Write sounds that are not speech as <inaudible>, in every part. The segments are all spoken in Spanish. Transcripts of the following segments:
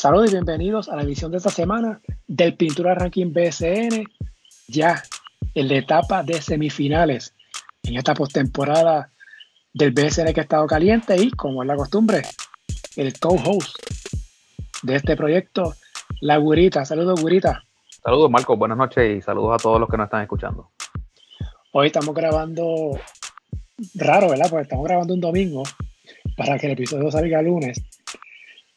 Saludos y bienvenidos a la edición de esta semana del Pintura Ranking BSN, ya en la etapa de semifinales, en esta postemporada del BSN que ha estado caliente y, como es la costumbre, el co-host de este proyecto, la Gurita. Saludos, Gurita. Saludos, Marco. Buenas noches y saludos a todos los que nos están escuchando. Hoy estamos grabando raro, ¿verdad? Porque estamos grabando un domingo para que el episodio salga el lunes.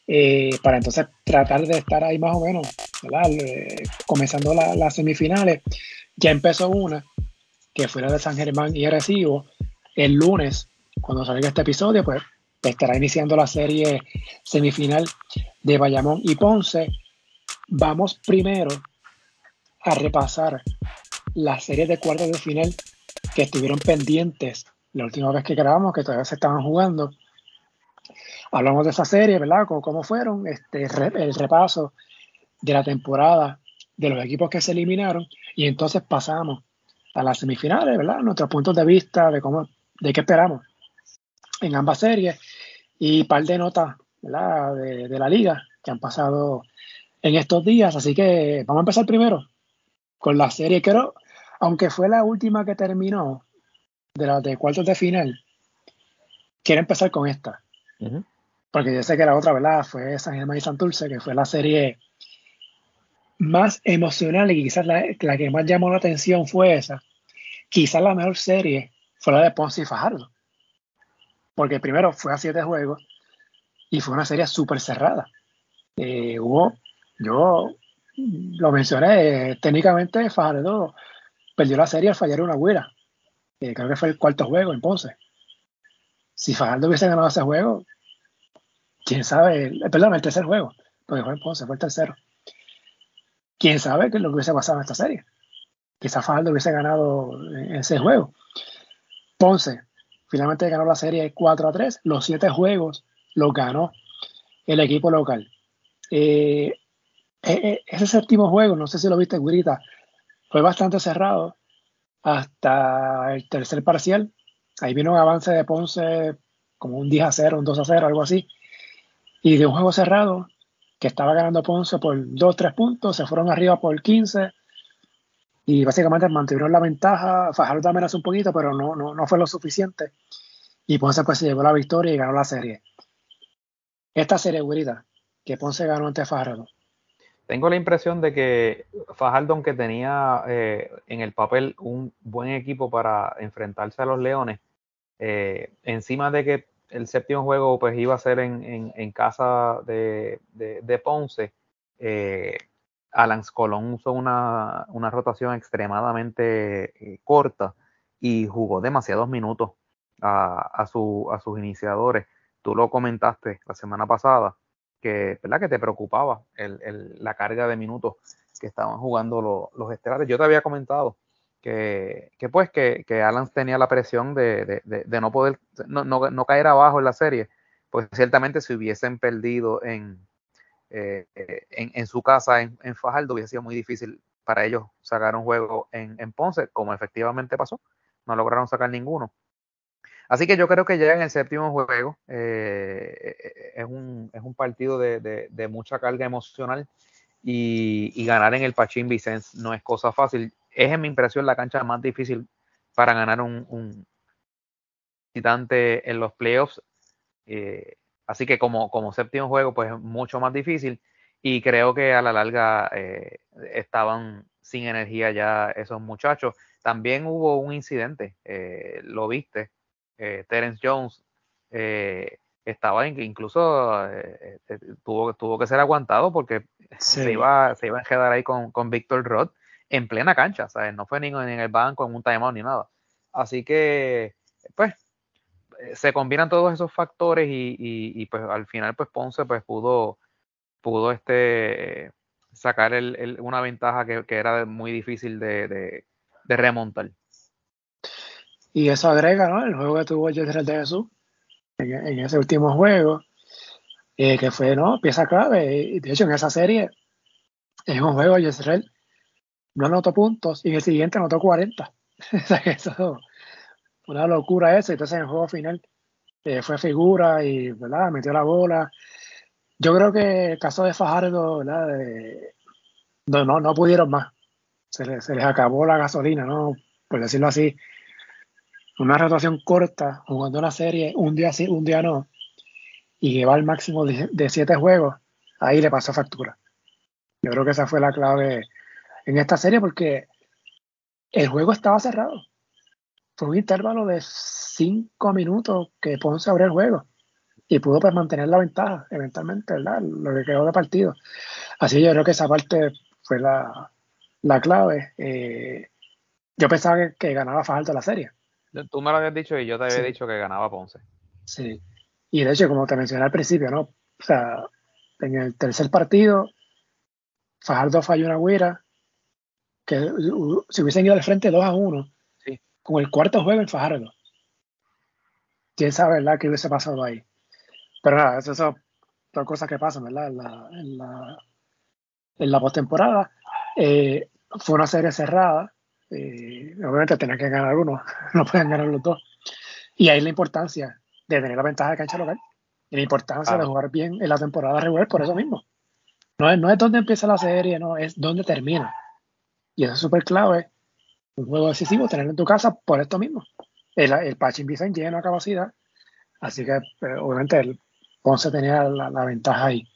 Eh, para entonces tratar de estar ahí más o menos. Eh, comenzando las semifinales. Ya empezó una, que fue la de San Germán y Arecibo. El lunes, cuando salga este episodio, pues estará iniciando la serie semifinal de Bayamón y Ponce. Vamos primero a repasar las series de cuartos de final que estuvieron pendientes la última vez que grabamos, que todavía se estaban jugando. Hablamos de esa serie, ¿verdad? Cómo, fueron, este, el repaso de la temporada de los equipos que se eliminaron y entonces pasamos a las semifinales, ¿verdad? Nuestros puntos de vista de cómo, de qué esperamos en ambas series y un par de notas, ¿verdad? De, la liga que han pasado en estos días. Así que vamos a empezar primero con la serie. Creo, aunque fue la última que terminó de las de cuartos de final, quiero empezar con esta. Porque yo sé que la otra, ¿verdad? Fue San Germán y Santurce, que fue la serie más emocional y quizás la, que más llamó la atención fue esa. Quizás la mejor serie fue la de Ponce y Fajardo. Porque primero fue a siete juegos y fue una serie súper cerrada. Eh, hubo, yo lo mencioné, técnicamente Fajardo perdió la serie al fallar una güera. creo que fue el cuarto juego en Ponce. Si Fajardo hubiese ganado ese juego, quién sabe, perdón, el tercer juego, porque en Ponce, fue el tercero. Quién sabe qué es lo que hubiese pasado en esta serie. Quizás Fajardo hubiese ganado ese juego. Ponce finalmente ganó la serie 4 a 3. Los siete juegos los ganó el equipo local. Eh, eh, eh, ese séptimo juego, no sé si lo viste, Gurita, fue bastante cerrado hasta el tercer parcial. Ahí vino un avance de Ponce como un 10 a 0, un 2 a 0, algo así. Y de un juego cerrado que estaba ganando Ponce por 2 3 puntos, se fueron arriba por 15 y básicamente mantuvieron la ventaja. Fajardo amenazó un poquito, pero no, no, no fue lo suficiente. Y Ponce pues se llevó la victoria y ganó la serie. Esta serie, Gurita, que Ponce ganó ante Fajardo, tengo la impresión de que Fajardo, aunque tenía eh, en el papel un buen equipo para enfrentarse a los Leones, eh, encima de que el séptimo juego pues iba a ser en, casa de, Ponce, eh, Alan Colón usó una, rotación extremadamente corta y jugó demasiados minutos a, su, a sus iniciadores. Tú lo comentaste la semana pasada que, ¿verdad? que te preocupaba el, la carga de minutos que estaban jugando los estelares. Yo te había comentado que, pues que, que, Alan tenía la presión de, de, no poder, no, no, caer abajo en la serie, pues ciertamente si hubiesen perdido en, eh, en, en, su casa en, en, Fajardo hubiese sido muy difícil para ellos sacar un juego en, en Ponce, como efectivamente pasó. No lograron sacar ninguno. Así que yo creo que ya en el séptimo juego eh, es, un, es, un, partido de, de, mucha carga emocional y, ganar en el Pachín Vicens no es cosa fácil. Es en mi impresión la cancha más difícil para ganar un, un visitante en los playoffs. Eh, así que como, como séptimo juego, pues es mucho más difícil y creo que a la larga eh, estaban sin energía ya esos muchachos. También hubo un incidente, lo viste, eh, Terence Jones eh, estaba incluso eh, tuvo, tuvo que ser aguantado porque se, iba, se iba a enredar ahí con, con Víctor Roth en plena cancha, ¿sabes? No fue ni en el banco, en un timeout ni nada. Así que, pues, se combinan todos esos factores y, pues al final, pues Ponce pues pudo, pudo este sacar una ventaja que, era muy difícil de remontar. Y eso agrega, ¿no? El juego que tuvo Jezreel de Jesús en, ese último juego, eh, que fue, ¿no? Pieza clave. Y de hecho, en esa serie, en un juego, Jezreel no anotó puntos y en el siguiente anotó 40. <laughs> o sea que eso una locura eso. Entonces, en el juego final eh, fue figura y, ¿verdad? Metió la bola. Yo creo que el caso de Fajardo, no, no, no pudieron más. Se les, acabó la gasolina, ¿no? Por decirlo así. Una rotación corta, jugando una serie, un día sí, un día no, y llevar el máximo de, siete juegos, ahí le pasó factura. Yo creo que esa fue la clave en esta serie porque el juego estaba cerrado. Fue un intervalo de cinco minutos que Ponce abrió el juego y pudo pues, mantener la ventaja eventualmente, ¿verdad? Lo que quedó de partido. Así yo creo que esa parte fue la, clave. Eh, yo pensaba que, ganaba Fajardo la serie. Tú me lo habías dicho y yo te había dicho que ganaba Ponce. Sí. Y de hecho, como te mencioné al principio, ¿no? O sea, en el tercer partido, Fajardo falló una guira que si hubiesen ido al frente 2 a 1, con el cuarto juego en Fajardo. Quién sabe, ¿verdad?, qué hubiese pasado ahí. Pero nada, esas son cosas que pasan, ¿verdad? En la, en la, en la postemporada. Eh, fue una serie cerrada. Eh, obviamente tenía que ganar uno, <laughs> no pueden ganar los dos. Y ahí la importancia de tener la ventaja de cancha local. Y la importancia de jugar bien en la temporada regular por eso mismo. No es, no es donde empieza la serie, no, es donde termina. Y eso es súper clave. Un juego decisivo, tenerlo en tu casa por esto mismo. El, el patch en lleno a capacidad. Así que, eh, obviamente, el Ponce tenía la, ventaja ahí.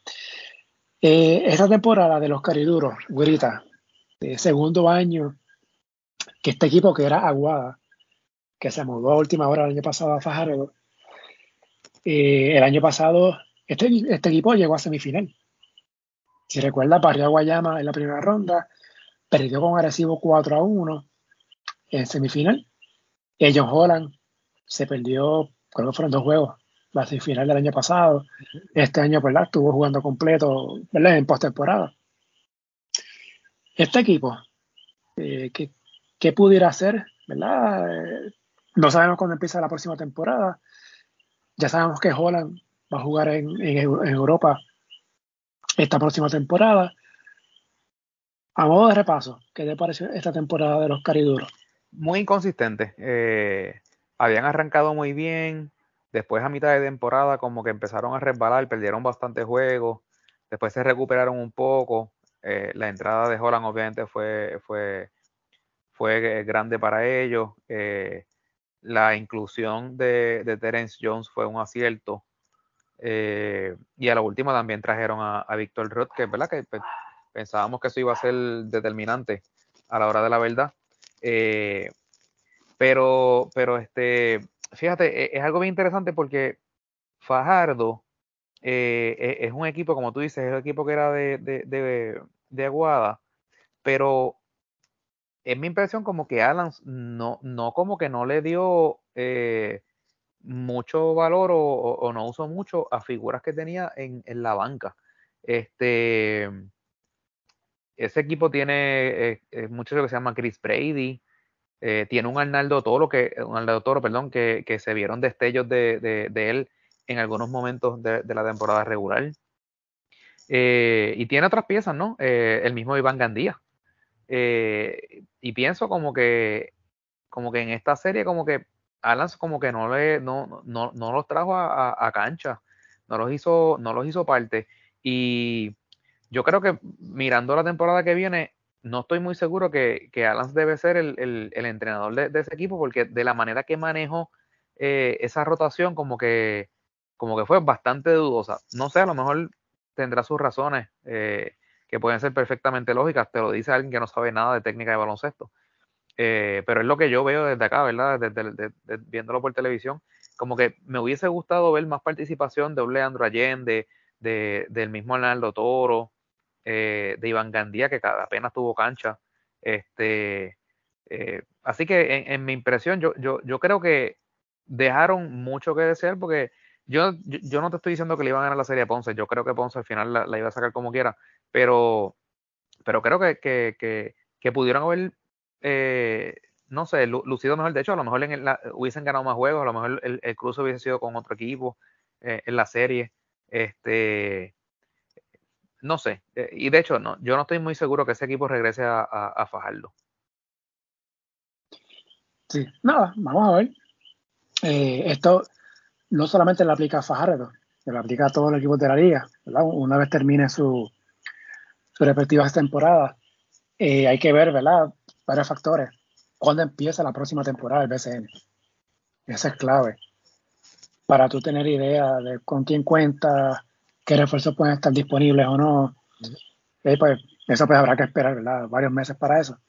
Eh, esta temporada de los cariduros, Guirita, de segundo año, que este equipo que era Aguada, que se mudó a última hora el año pasado a Fajardo, eh, el año pasado este, este, equipo llegó a semifinal. Si recuerda, barrió a Guayama en la primera ronda, perdió con Arecibo 4 a 1 en semifinal. Y John Holland se perdió, creo que fueron dos juegos, la semifinal del año pasado. Este año, ¿verdad? Estuvo jugando completo, ¿verdad? En postemporada. Este equipo, eh, ¿qué, pudiera hacer? ¿Verdad? Eh, no sabemos cuándo empieza la próxima temporada. Ya sabemos que Holland va a jugar en, Europa esta próxima temporada. A modo de repaso, ¿qué te pareció esta temporada de los Cariduros? Muy inconsistente. Eh, habían arrancado muy bien. Después, a mitad de temporada, como que empezaron a resbalar, perdieron bastante juegos. Después se recuperaron un poco. Eh, la entrada de Holland, obviamente, fue, fue, fue grande para ellos. Eh, la inclusión de, Terence Jones fue un acierto. Y a la última también trajeron a, a Víctor Roth, que verdad que pues, pensábamos que eso iba a ser determinante a la hora de la verdad. Eh, pero, pero este, fíjate, e, es, algo bien interesante porque Fajardo eh, e, es, un equipo, como tú dices, es un equipo que era de, de, de Aguada, pero es mi impresión como que Alan no, no como que no le dio eh, mucho valor o, no usó mucho a figuras que tenía en, la banca. Este, ese equipo tiene eh, que se llama Chris Brady, eh, tiene un Arnaldo Toro, que, un Arnaldo Toro, perdón, que, se vieron destellos de, él en algunos momentos de, la temporada regular. y tiene otras piezas, ¿no? el mismo Iván Gandía, eh, y pienso como que, como que en esta serie, como que Alan como que no le, no, no, no los trajo a, cancha, no los hizo, no los hizo parte. Y yo creo que mirando la temporada que viene, no estoy muy seguro que, que Alan debe ser el, entrenador de, ese equipo, porque de la manera que manejo eh, esa rotación, como que, como que fue bastante dudosa. No sé, a lo mejor tendrá sus razones. Eh, que pueden ser perfectamente lógicas, te lo dice alguien que no sabe nada de técnica de baloncesto. Eh, pero es lo que yo veo desde acá, ¿verdad? Desde, viéndolo por televisión, como que me hubiese gustado ver más participación de Leandro Allende, de, del mismo Arnaldo Toro, eh, de Iván Gandía, que apenas tuvo cancha. Este, eh, así que en, mi impresión, yo, yo, yo creo que dejaron mucho que desear porque yo, yo, no te estoy diciendo que le iban a ganar la serie a Ponce, yo creo que Ponce al final la iba a sacar como quiera, pero, pero creo que, que, que, pudieron haber, eh, no sé, lucido mejor. De hecho, a lo mejor en hubiesen ganado más juegos, a lo mejor el, el cruce hubiese sido con otro equipo en la serie. Este, no sé. Eh, y de hecho, no, yo no estoy muy seguro que ese equipo regrese a, Fajardo. Sí, nada, vamos a ver. esto no solamente le aplica a Fajardo, se lo aplica a todos los equipos de la liga, ¿verdad? Una vez termine su, su respectivas temporadas, eh, hay que ver, ¿verdad? Varios factores. ¿Cuándo empieza la próxima temporada del BCN? Esa es clave. Para tú tener idea de con quién cuenta, qué refuerzos pueden estar disponibles o no. Eh, pues eso pues habrá que esperar, ¿verdad? Varios meses para eso.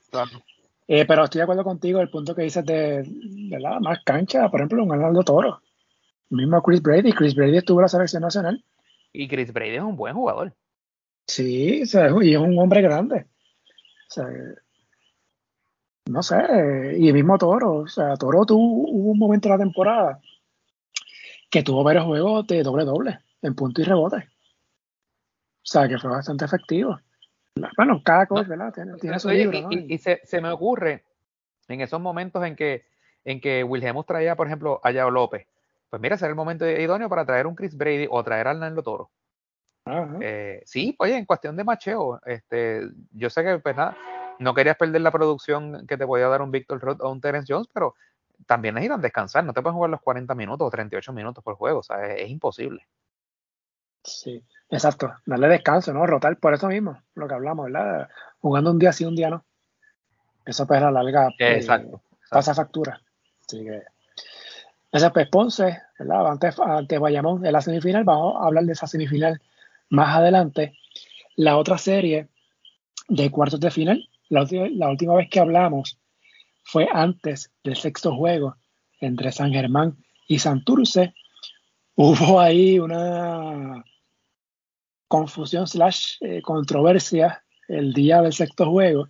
Eh, pero estoy de acuerdo contigo el punto que dices de, ¿verdad? Más cancha, por ejemplo, un Arnaldo Toro. Mismo Chris Brady. Chris Brady estuvo en la selección nacional. Y Chris Brady es un buen jugador. Sí, y es un hombre grande. O sea, no sé, y el mismo Toro, o sea, Toro tuvo hubo un momento en la temporada que tuvo varios juegos de doble-doble en punto y rebote. O sea, que fue bastante efectivo. Bueno, cada cosa, ¿verdad? Tiene, su libro, ¿no? Y, se, me ocurre en esos momentos en que, en que Wilhelmus traía, por ejemplo, a Yao López. Pues mira, será el momento idóneo para traer un Chris Brady o traer al Arnaldo Toro. Eh, sí, oye, en cuestión de macheo, este, yo sé que pues, no querías perder la producción que te podía dar un Victor Roth o un Terence Jones, pero también necesitan descansar, no te puedes jugar los 40 minutos o 38 minutos por juego, o sea, es, imposible. Sí, exacto, darle descanso, ¿no? Rotar por eso mismo, lo que hablamos, ¿verdad? Jugando un día sí, un día no. Eso pues a la larga pues, exacto, pasa factura. Así que ese pues Ponce, ¿verdad? Antes, antes vayamos de la semifinal, vamos a hablar de esa semifinal más adelante. La otra serie de cuartos de final, la, última vez que hablamos fue antes del sexto juego entre San Germán y Santurce. Hubo ahí una confusión slash eh, controversia el día del sexto juego,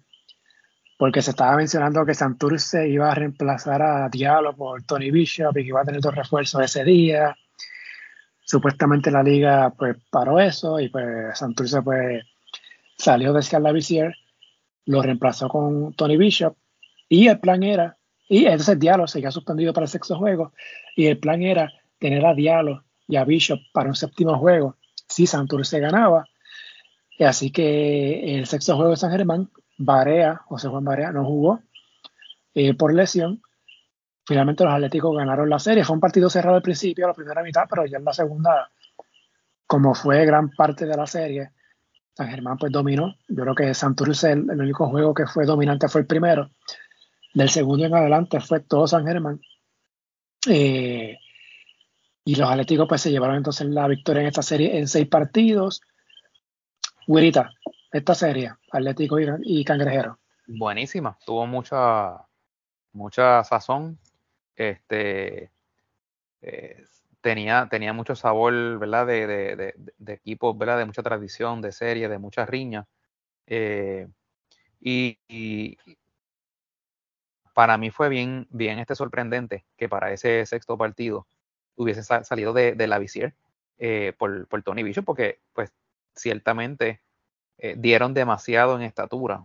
porque se estaba mencionando que Santurce iba a reemplazar a Diallo por Tony Bishop y que iba a tener dos refuerzos ese día. Supuestamente la liga pues paró eso y pues Santurce pues salió de Scarla Visier, lo reemplazó con Tony Bishop y el plan era, y entonces Diallo seguía suspendido para el sexto juego y el plan era tener a Diallo y a Bishop para un séptimo juego si Santurce ganaba. Y así que el sexto juego de San Germán, Barea, José Juan Barea, no jugó eh, por lesión Finalmente los Atléticos ganaron la serie. Fue un partido cerrado al principio, la primera mitad, pero ya en la segunda, como fue gran parte de la serie, San Germán pues dominó. Yo creo que Santurce, el, el único juego que fue dominante fue el primero. Del segundo en adelante fue todo San Germán. Eh, y los Atléticos pues se llevaron entonces la victoria en esta serie en seis partidos. Guirita, esta serie, Atlético y, y Cangrejero. Buenísima, tuvo mucha, mucha sazón, este, eh, tenía, tenía mucho sabor, ¿verdad? De, de, de, equipos, ¿verdad? De mucha tradición, de serie, de muchas riñas. Eh, y, para mí fue bien, bien este sorprendente que para ese sexto partido hubiese salido de, la visier eh, por, por, Tony Bishop, porque pues ciertamente dieron demasiado en estatura.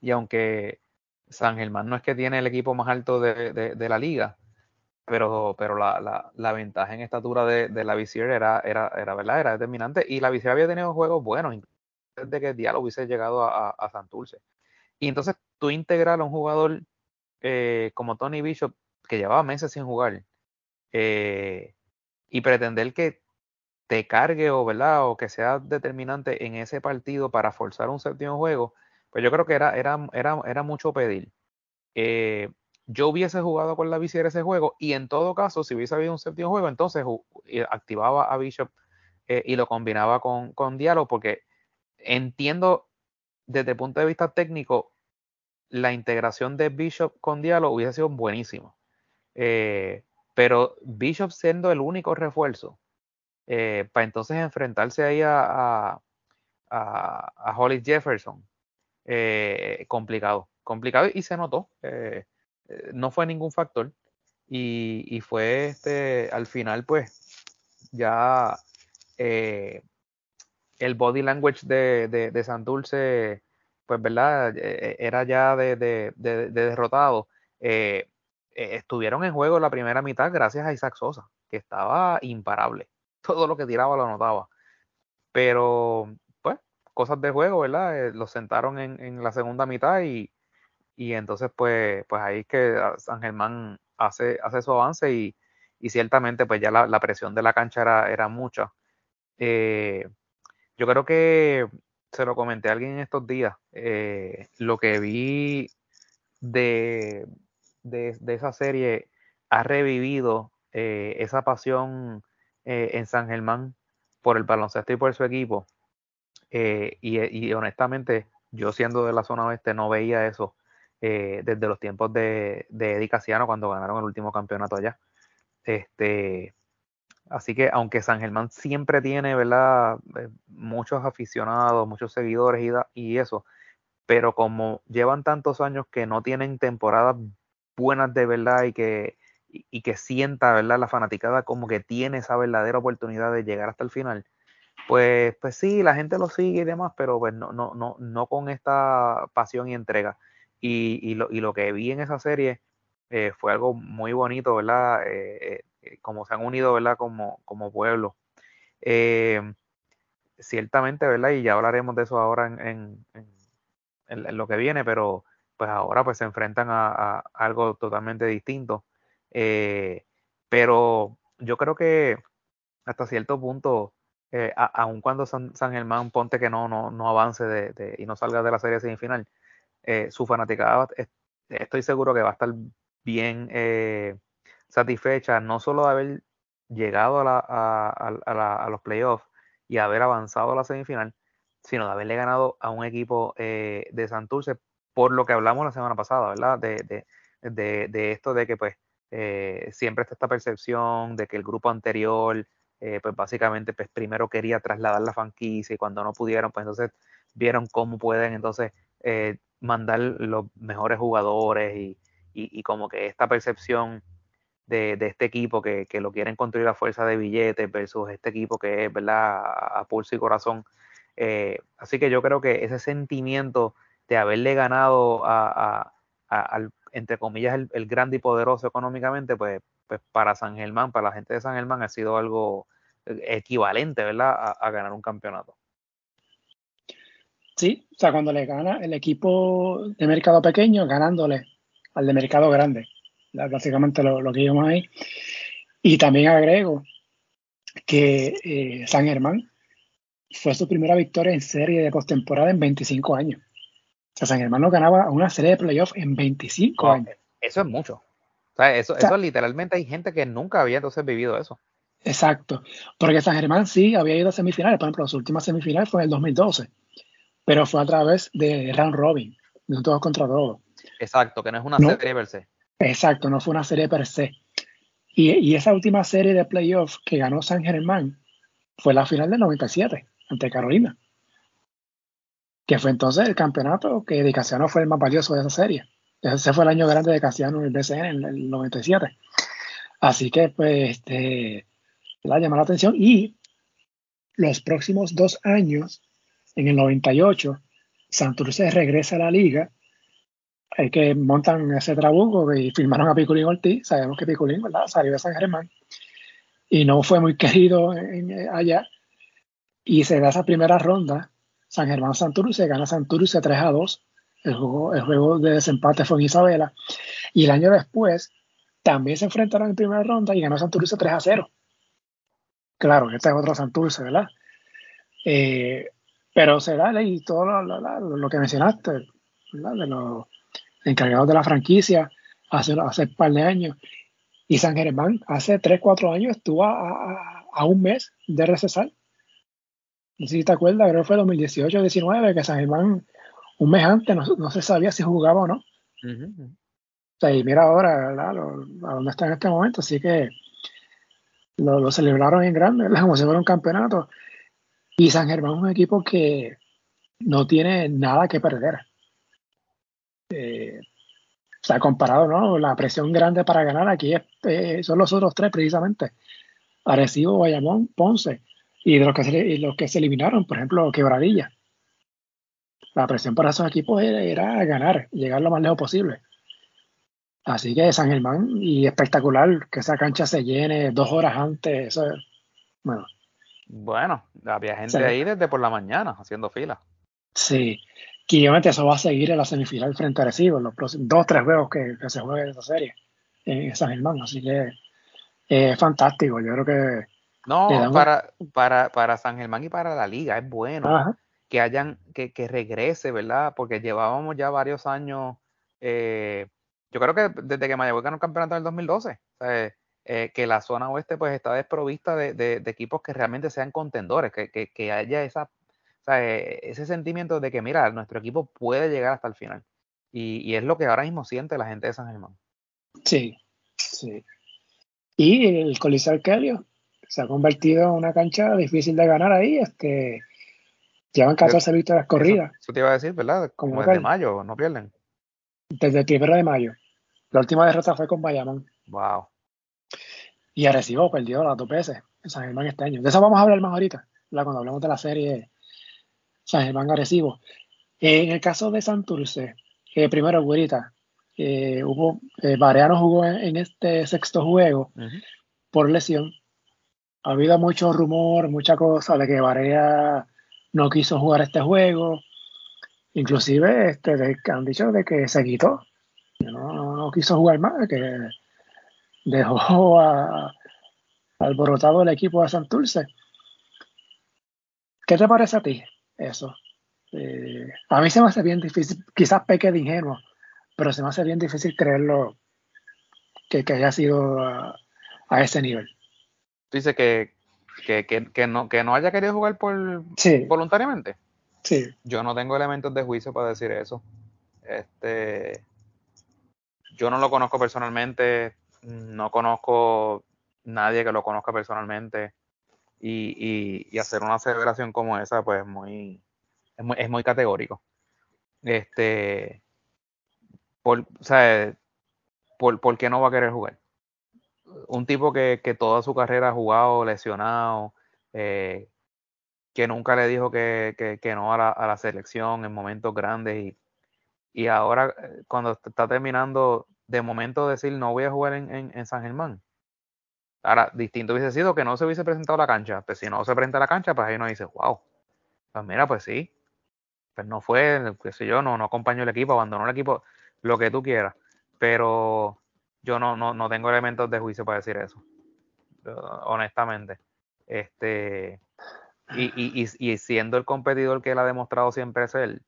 Y aunque San Germán no es que tiene el equipo más alto de, la liga, pero, pero la, ventaja en estatura de, la Visier era, era, era, ¿verdad? era determinante. Y la Visier había tenido juegos buenos, desde que el Diálogo hubiese llegado a, a, Santurce. Y entonces tú integrar a un jugador eh, como Tony Bishop, que llevaba meses sin jugar, eh, y pretender que te cargue o, ¿verdad? o que sea determinante en ese partido para forzar un séptimo juego, pues yo creo que era, era, era, era mucho pedir. Eh, yo hubiese jugado con la visiera ese juego y en todo caso, si hubiese habido un séptimo juego, entonces activaba a Bishop eh, y lo combinaba con, con Diallo porque entiendo desde el punto de vista técnico la integración de Bishop con Diallo hubiese sido buenísimo. Eh, pero Bishop siendo el único refuerzo para entonces enfrentarse ahí a, a, a Holly Jefferson eh, complicado, complicado y se notó, eh, eh, no fue ningún factor y, fue este, al final pues ya el body language de, de, de Santurce, pues verdad, era ya de, de derrotado. Estuvieron en juego la primera mitad gracias a Isaac Sosa, que estaba imparable. <laughs> Todo lo que tiraba lo anotaba. Pero cosas de juego, ¿verdad? Eh, los sentaron en, la segunda mitad y, y entonces pues, pues ahí es que San Germán hace, hace su avance y, y ciertamente pues ya la, presión de la cancha era, era mucha. Eh, yo creo que se lo comenté a alguien en estos días, eh, lo que vi de, de, esa serie ha revivido eh, esa pasión en San Germán por el baloncesto y por su equipo. y, honestamente, yo siendo de la zona oeste no veía eso desde los tiempos de, de Eddie Casiano cuando ganaron el último campeonato allá. Este, así que aunque San Germán siempre tiene, ¿verdad? Eh, muchos aficionados, muchos seguidores y, y eso, pero como llevan tantos años que no tienen temporadas buenas de verdad y que, y, que sienta, ¿verdad? La fanaticada como que tiene esa verdadera oportunidad de llegar hasta el final. Pues, pues sí, la gente lo sigue y demás, pero pues no, no, no, no con esta pasión y entrega. Y, y, lo, y lo que vi en esa serie eh, fue algo muy bonito, ¿verdad? Eh, eh, como se han unido, ¿verdad? Como, como pueblo. ciertamente, ¿verdad? Y ya hablaremos de eso ahora en, lo que viene, pero pues ahora pues se enfrentan a, algo totalmente distinto. pero yo creo que hasta cierto punto, aun cuando San, Germán ponte que no, no, no avance de, y no salga de la serie semifinal, su fanaticada estoy seguro que va a estar bien eh, satisfecha, no solo de haber llegado a, la, a, los playoffs y haber avanzado a la semifinal, sino de haberle ganado a un equipo eh, de Santurce, por lo que hablamos la semana pasada, ¿verdad? De, de, de, esto de que pues eh, siempre está esta percepción de que el grupo anterior, pues básicamente pues primero quería trasladar la franquicia y cuando no pudieron, pues entonces vieron cómo pueden entonces mandar los mejores jugadores y, y, como que esta percepción de, este equipo que, lo quieren construir a fuerza de billetes versus este equipo que es, ¿verdad?, a, pulso y corazón. Eh, así que yo creo que ese sentimiento de haberle ganado a, al, entre comillas, el, grande y poderoso económicamente, pues, pues para San Germán, para la gente de San Germán, ha sido algo equivalente, ¿verdad?, a, ganar un campeonato. Sí, o sea, cuando le gana el equipo de mercado pequeño, ganándole al de mercado grande. Básicamente lo, que vimos ahí. Y también agrego que eh, San Germán fue su primera victoria en serie de postemporada en 25 años. O sea, San Germán no ganaba una serie de playoffs en 25 años. Eso es mucho. O sea, eso, eso literalmente hay gente que nunca había entonces vivido eso. Exacto. Porque San Germán sí había ido a semifinales. Por ejemplo, su última semifinal fue en el 2012. Pero fue a través de round robin, de todos contra todos. Exacto, que no es una serie per se. Exacto, no fue una serie per se. Y, esa última serie de playoffs que ganó San Germán fue la final del 97 ante Carolina. Que fue entonces el campeonato que de Casiano fue el más valioso de esa serie. Ese fue el año grande de Casiano en el BCN en el 97. Así que, pues, este, la llamó la atención. Y los próximos dos años, en el 98, Santurce regresa a la liga hay que montan ese trabuco y firmaron a Piculín Ortiz. Sabemos que Piculín, ¿verdad? Salió de San Germán y no fue muy <laughs> querido allá. Y se da esa primera ronda. San Germán Santurce gana Santurce 3 a 2. El juego, el juego de desempate fue en Isabela. Y el año después también se enfrentaron en primera ronda y ganó Santurce 3 a 0. Claro, este es otro Santurce, ¿verdad? Eh, pero se da y todo lo, lo que mencionaste, ¿verdad? De los encargado de la franquicia hace, hace un par de años. Y San Germán hace 3, 4 años estuvo a, un mes de recesar. No sé si te acuerdas, creo que fue 2018-19, que San Germán, un mes antes, no, se sabía si jugaba o no. y mira ahora, a dónde está en este momento. Así que lo, celebraron en grande, como si fuera un campeonato. Y San Germán es un equipo que no tiene nada que perder. Eh, o sea, comparado, ¿no? La presión grande para ganar aquí es, eh, son los otros tres precisamente. Arecibo, Bayamón, Ponce. Y de los que se, los que se eliminaron, por ejemplo, Quebradilla. La presión para esos equipos era, ganar, llegar lo más lejos posible. Así que San Germán, y espectacular que esa cancha se llene dos horas antes. Eso, bueno. Bueno, había gente ahí desde por la mañana haciendo fila. Sí, que obviamente eso va a seguir en la semifinal frente a Recibo, en los próximos dos o tres juegos que, se jueguen en esa serie en San Germán. Así que es fantástico. Yo creo que. No, para, para, para San Germán y para la liga es bueno que hayan, que, que, regrese, ¿verdad? Porque llevábamos ya varios años. Eh, yo creo que desde que Mayagüez ganó el campeonato en el 2012, eh, que la zona oeste pues está desprovista de, de, equipos que realmente sean contendores, que, que, que haya esa, ese sentimiento de que, mira, nuestro equipo puede llegar hasta el final. Y, y, es lo que ahora mismo siente la gente de San Germán. Sí, sí. Y el Coliseo Arcadio se ha convertido en una cancha difícil de ganar ahí. Este, llevan 14 victorias corridas. Eso, te iba a decir, ¿verdad? Como desde mayo, no pierden. Desde el primero de mayo. La última derrota fue con Bayamón. Wow. Y Arecibo perdió las dos veces en San Germán este año. De eso vamos a hablar más ahorita, cuando hablemos de la serie San Germán Arecibo. en el caso de Santurce, eh, primero, Güerita, eh, hubo, eh, jugó en, este sexto juego por lesión. Ha habido mucho rumor, mucha cosa de que Barea no quiso jugar este juego. Inclusive este, han dicho de que se quitó, no, quiso jugar más, que dejó a, alborotado el equipo de Santurce. ¿Qué te parece a ti eso? Eh, a mí se me hace bien difícil, quizás peque de ingenuo, pero se me hace bien difícil creerlo que, haya sido a, ese nivel. Dice que, que, no, que no haya querido jugar por voluntariamente. Sí. Yo no tengo elementos de juicio para decir eso. Este, yo no lo conozco personalmente, no conozco nadie que lo conozca personalmente y, y, hacer una celebración como esa, pues muy, es muy, es muy categórico. Este, por, o sea, por, ¿por, qué no va a querer jugar? Un tipo que, que toda su carrera ha jugado lesionado, eh, que nunca le dijo que, que, que no a la, a la, selección en momentos grandes y, y ahora eh, cuando está terminando, de momento decir no voy a jugar en, en, en, San Germán. Ahora, distinto hubiese sido que no se hubiese presentado a la cancha. Pues si no se presenta la cancha, pues ahí uno dice, wow. Pues mira, pues sí. Pues no fue, qué sé yo, no, no acompañó el equipo, abandonó el equipo lo que tú quieras, pero yo no, no, no tengo elementos de juicio para decir eso, honestamente. Este, y, y, y, siendo el competidor que él ha demostrado siempre él,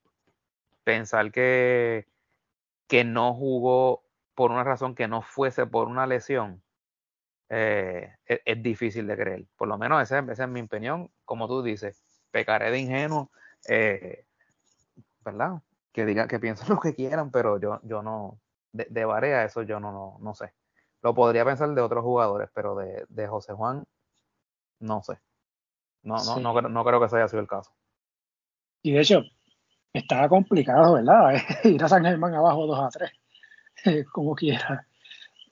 pensar que, que no jugó por una razón que no fuese por una lesión, eh, es, difícil de creer. Por lo menos esa, esa, es mi opinión. Como tú dices, pecaré de ingenuo, eh, ¿verdad? que digan, que piensen <laughs> lo que quieran, pero yo, yo no, de, de Barea eso yo no, no, no, sé. Lo podría pensar de otros jugadores, pero de, de José Juan, no sé. No, no, no, no, creo que ese haya sido el caso. Y de hecho, estaba complicado, ¿verdad? <laughs> Ir a San Germán abajo 2 a 3, <laughs> como quiera.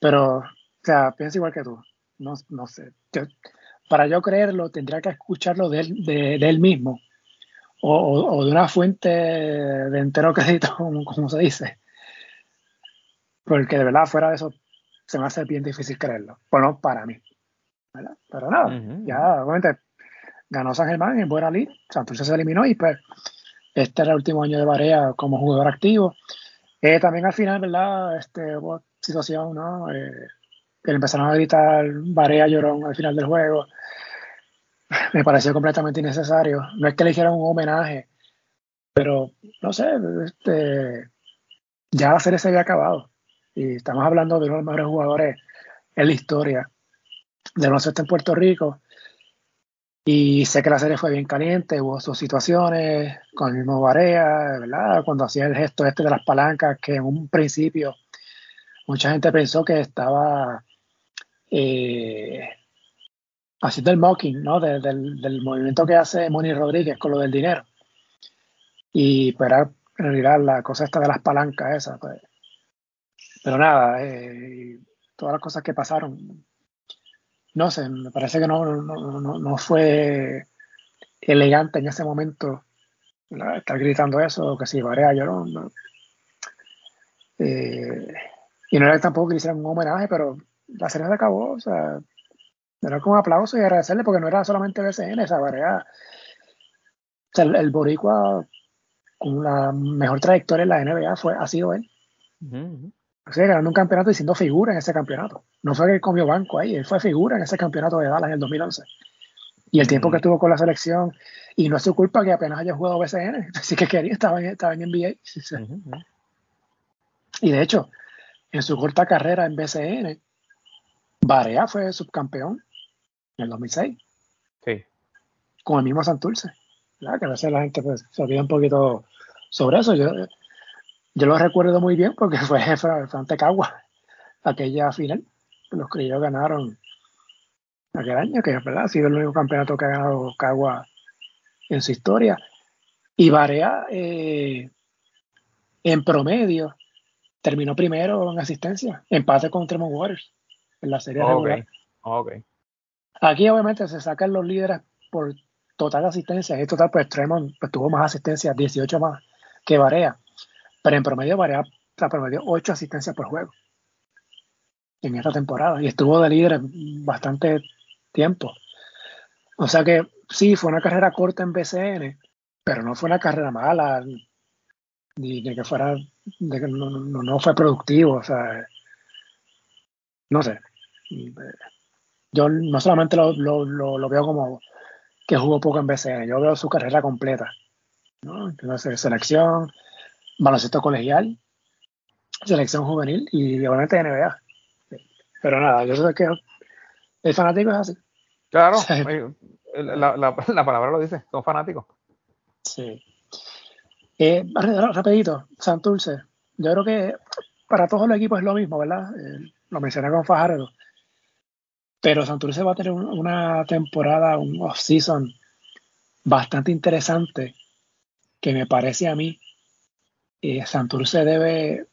Pero, o sea, pienso igual que tú. No, no sé. para yo creerlo, tendría que escucharlo de de, de él mismo o, de una fuente de entero crédito, <laughs> como, se dice. Porque de verdad, fuera de eso, se me hace bien difícil creerlo. Bueno, para mí. Pero nada, ya obviamente ganó San Germán en buena lid, Santurce se eliminó y pues este era el último año de Barea como jugador activo. Eh, también al final, ¿verdad? Este, hubo situación, ¿no? Eh, que le empezaron a gritar Barea llorón al final del juego <laughs> me pareció completamente innecesario. No es que le hicieran un homenaje, pero no sé, este, ya la serie se había acabado. Y estamos hablando de uno de los mejores jugadores en la historia de baloncesto en Puerto Rico. Y sé que la serie fue bien caliente, hubo sus situaciones con el mismo Barea, ¿verdad? Cuando hacía el gesto este de las palancas, que en un principio mucha gente pensó que estaba eh, haciendo el mocking, ¿no? del, movimiento que hace Moni Rodríguez con lo del dinero. Y pues en realidad la cosa esta de las palancas esa, pues. Pero nada, eh, todas las cosas que pasaron, no sé, me parece que no, no, fue elegante en ese momento estar gritando eso, que si Varea lloró. Eh, y no era tampoco que hicieran un homenaje, pero la serie se acabó, o sea, era como un aplauso y agradecerle porque no era solamente BCN, esa variedad. O sea, el, Boricua con la mejor trayectoria en la NBA fue, ha sido él. O sea, ganando un campeonato y siendo figura en ese campeonato. No fue que comió banco ahí, él fue figura en ese campeonato de Dallas en el 2011. Y el tiempo que estuvo con la selección, y no es su culpa que apenas haya jugado BCN, <laughs> así que quería, estaba en, estaba en NBA. Y de hecho, en su corta carrera en BCN, Barea fue subcampeón en el 2006. Sí. Con el mismo Santurce. Que a veces la gente pues, se olvida un poquito sobre eso. Yo, yo lo recuerdo muy bien porque <laughs> fue, fue ante Cagua, aquella final. Los criollos ganaron aquel año, que ¿verdad? ha sido el único campeonato que ha ganado Cagua en su historia. Y Barea, eh, en promedio, terminó primero en asistencia, empate con Tremont Waters en la serie regular. Aquí obviamente se sacan los líderes por total asistencia. En total, pues Tremont pues, tuvo más asistencia, 18 más que Barea. Pero en promedio Barea promedió 8 asistencias por juego en esta temporada. Y estuvo de líder bastante tiempo. O sea que sí, fue una carrera corta en BCN, pero no fue una carrera mala, ni de que fuera, de que no, no, fue productivo, o sea, no sé. Yo no solamente lo, lo, veo como que jugó poco en BCN, yo veo su carrera completa. ¿no? Entonces, selección, baloncesto colegial, selección juvenil y obviamente NBA. Pero nada, yo sé que el fanático es así. Claro, la, la, palabra lo dice, son fanáticos. Sí. Eh, rapidito, Santurce. Yo creo que para todos los equipos es lo mismo, ¿verdad? Eh, lo mencioné con Fajardo. Pero Santurce va a tener una temporada, un off-season bastante interesante que me parece a mí eh, Santurce debe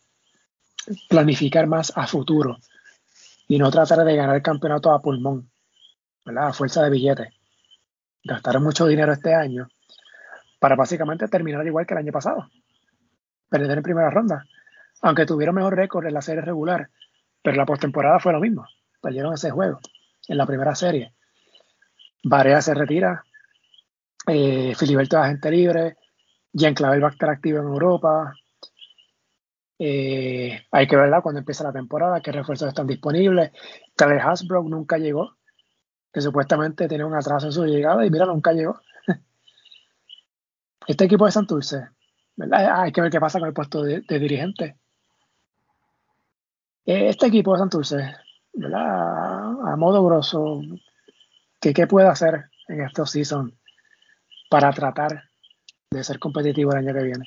planificar más a futuro y no tratar de ganar el campeonato a pulmón, ¿verdad? A fuerza de billetes. Gastar mucho dinero este año para básicamente terminar igual que el año pasado. Perder en primera ronda. Aunque tuvieron mejor récord en la serie regular, pero la postemporada fue lo mismo. Perdieron ese juego en la primera serie. Barea se retira. Eh, Filiberto es agente libre. Jean Clavel va a estar activo en Europa. Eh, hay que verla cuando empieza la temporada, qué refuerzos están disponibles. Tyler Hasbrook nunca llegó, que supuestamente tiene un atraso en su llegada y mira, nunca llegó. <laughs> este equipo de Santurce, ¿verdad? Hay que ver qué pasa con el puesto de, dirigente. Eh, este equipo de Santurce, ¿verdad? A modo grosso, ¿qué, qué puede hacer en estos season para tratar de ser competitivo el año que viene?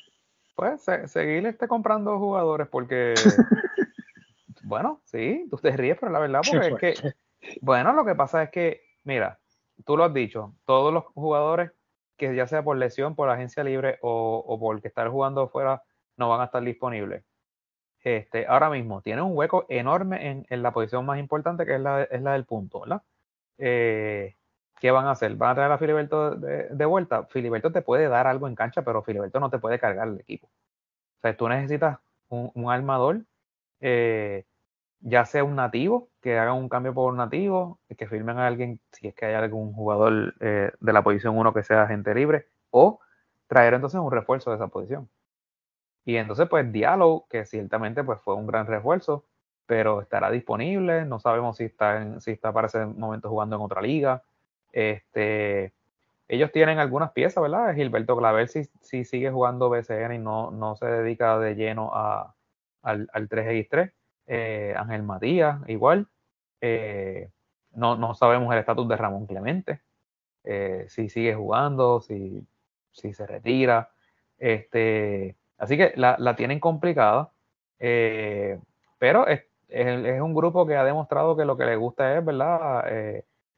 Pues seguir este comprando jugadores porque, <laughs> bueno, sí, tú te ríes, pero la verdad, porque es que, <laughs> bueno, lo que pasa es que, mira, tú lo has dicho, todos los jugadores que ya sea por lesión, por agencia libre o, o porque estar jugando fuera, no van a estar disponibles. Este, ahora mismo tiene un hueco enorme en, en, la posición más importante que es la, es la del punto, ¿verdad? Eh, ¿qué van a hacer? ¿Van a traer a Filiberto de, vuelta? Filiberto te puede dar algo en cancha, pero Filiberto no te puede cargar el equipo. O sea, tú necesitas un, armador, eh, ya sea un nativo, que haga un cambio por un nativo, que firmen a alguien, si es que hay algún jugador eh, de la posición 1 que sea agente libre, o traer entonces un refuerzo de esa posición. Y entonces, pues, Diallo, que ciertamente pues, fue un gran refuerzo, pero estará disponible, no sabemos si está, si está para ese momento jugando en otra liga. Este, ellos tienen algunas piezas, ¿verdad? Gilberto Clavel si, si sigue jugando BCN y no, no se dedica de lleno a, al, al 3x3. Eh, Ángel Matías, igual. Eh, no, no, sabemos el estatus de Ramón Clemente. Eh, si sigue jugando, si, si se retira. Este, así que la, la tienen complicada. pero es, es, es, un grupo que ha demostrado que lo que le gusta es, ¿verdad?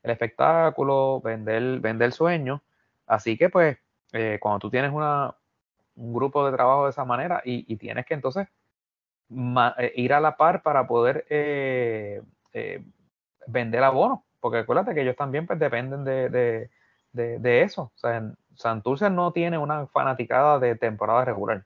El espectáculo, vender, vender sueño. Así que pues eh, cuando tú tienes una, un grupo de trabajo de esa manera y, tienes que entonces eh, ir a la par para poder eh, vender abonos, porque acuérdate que ellos también pues, dependen de, de, eso. O Santurce no tiene una fanaticada de temporada regular,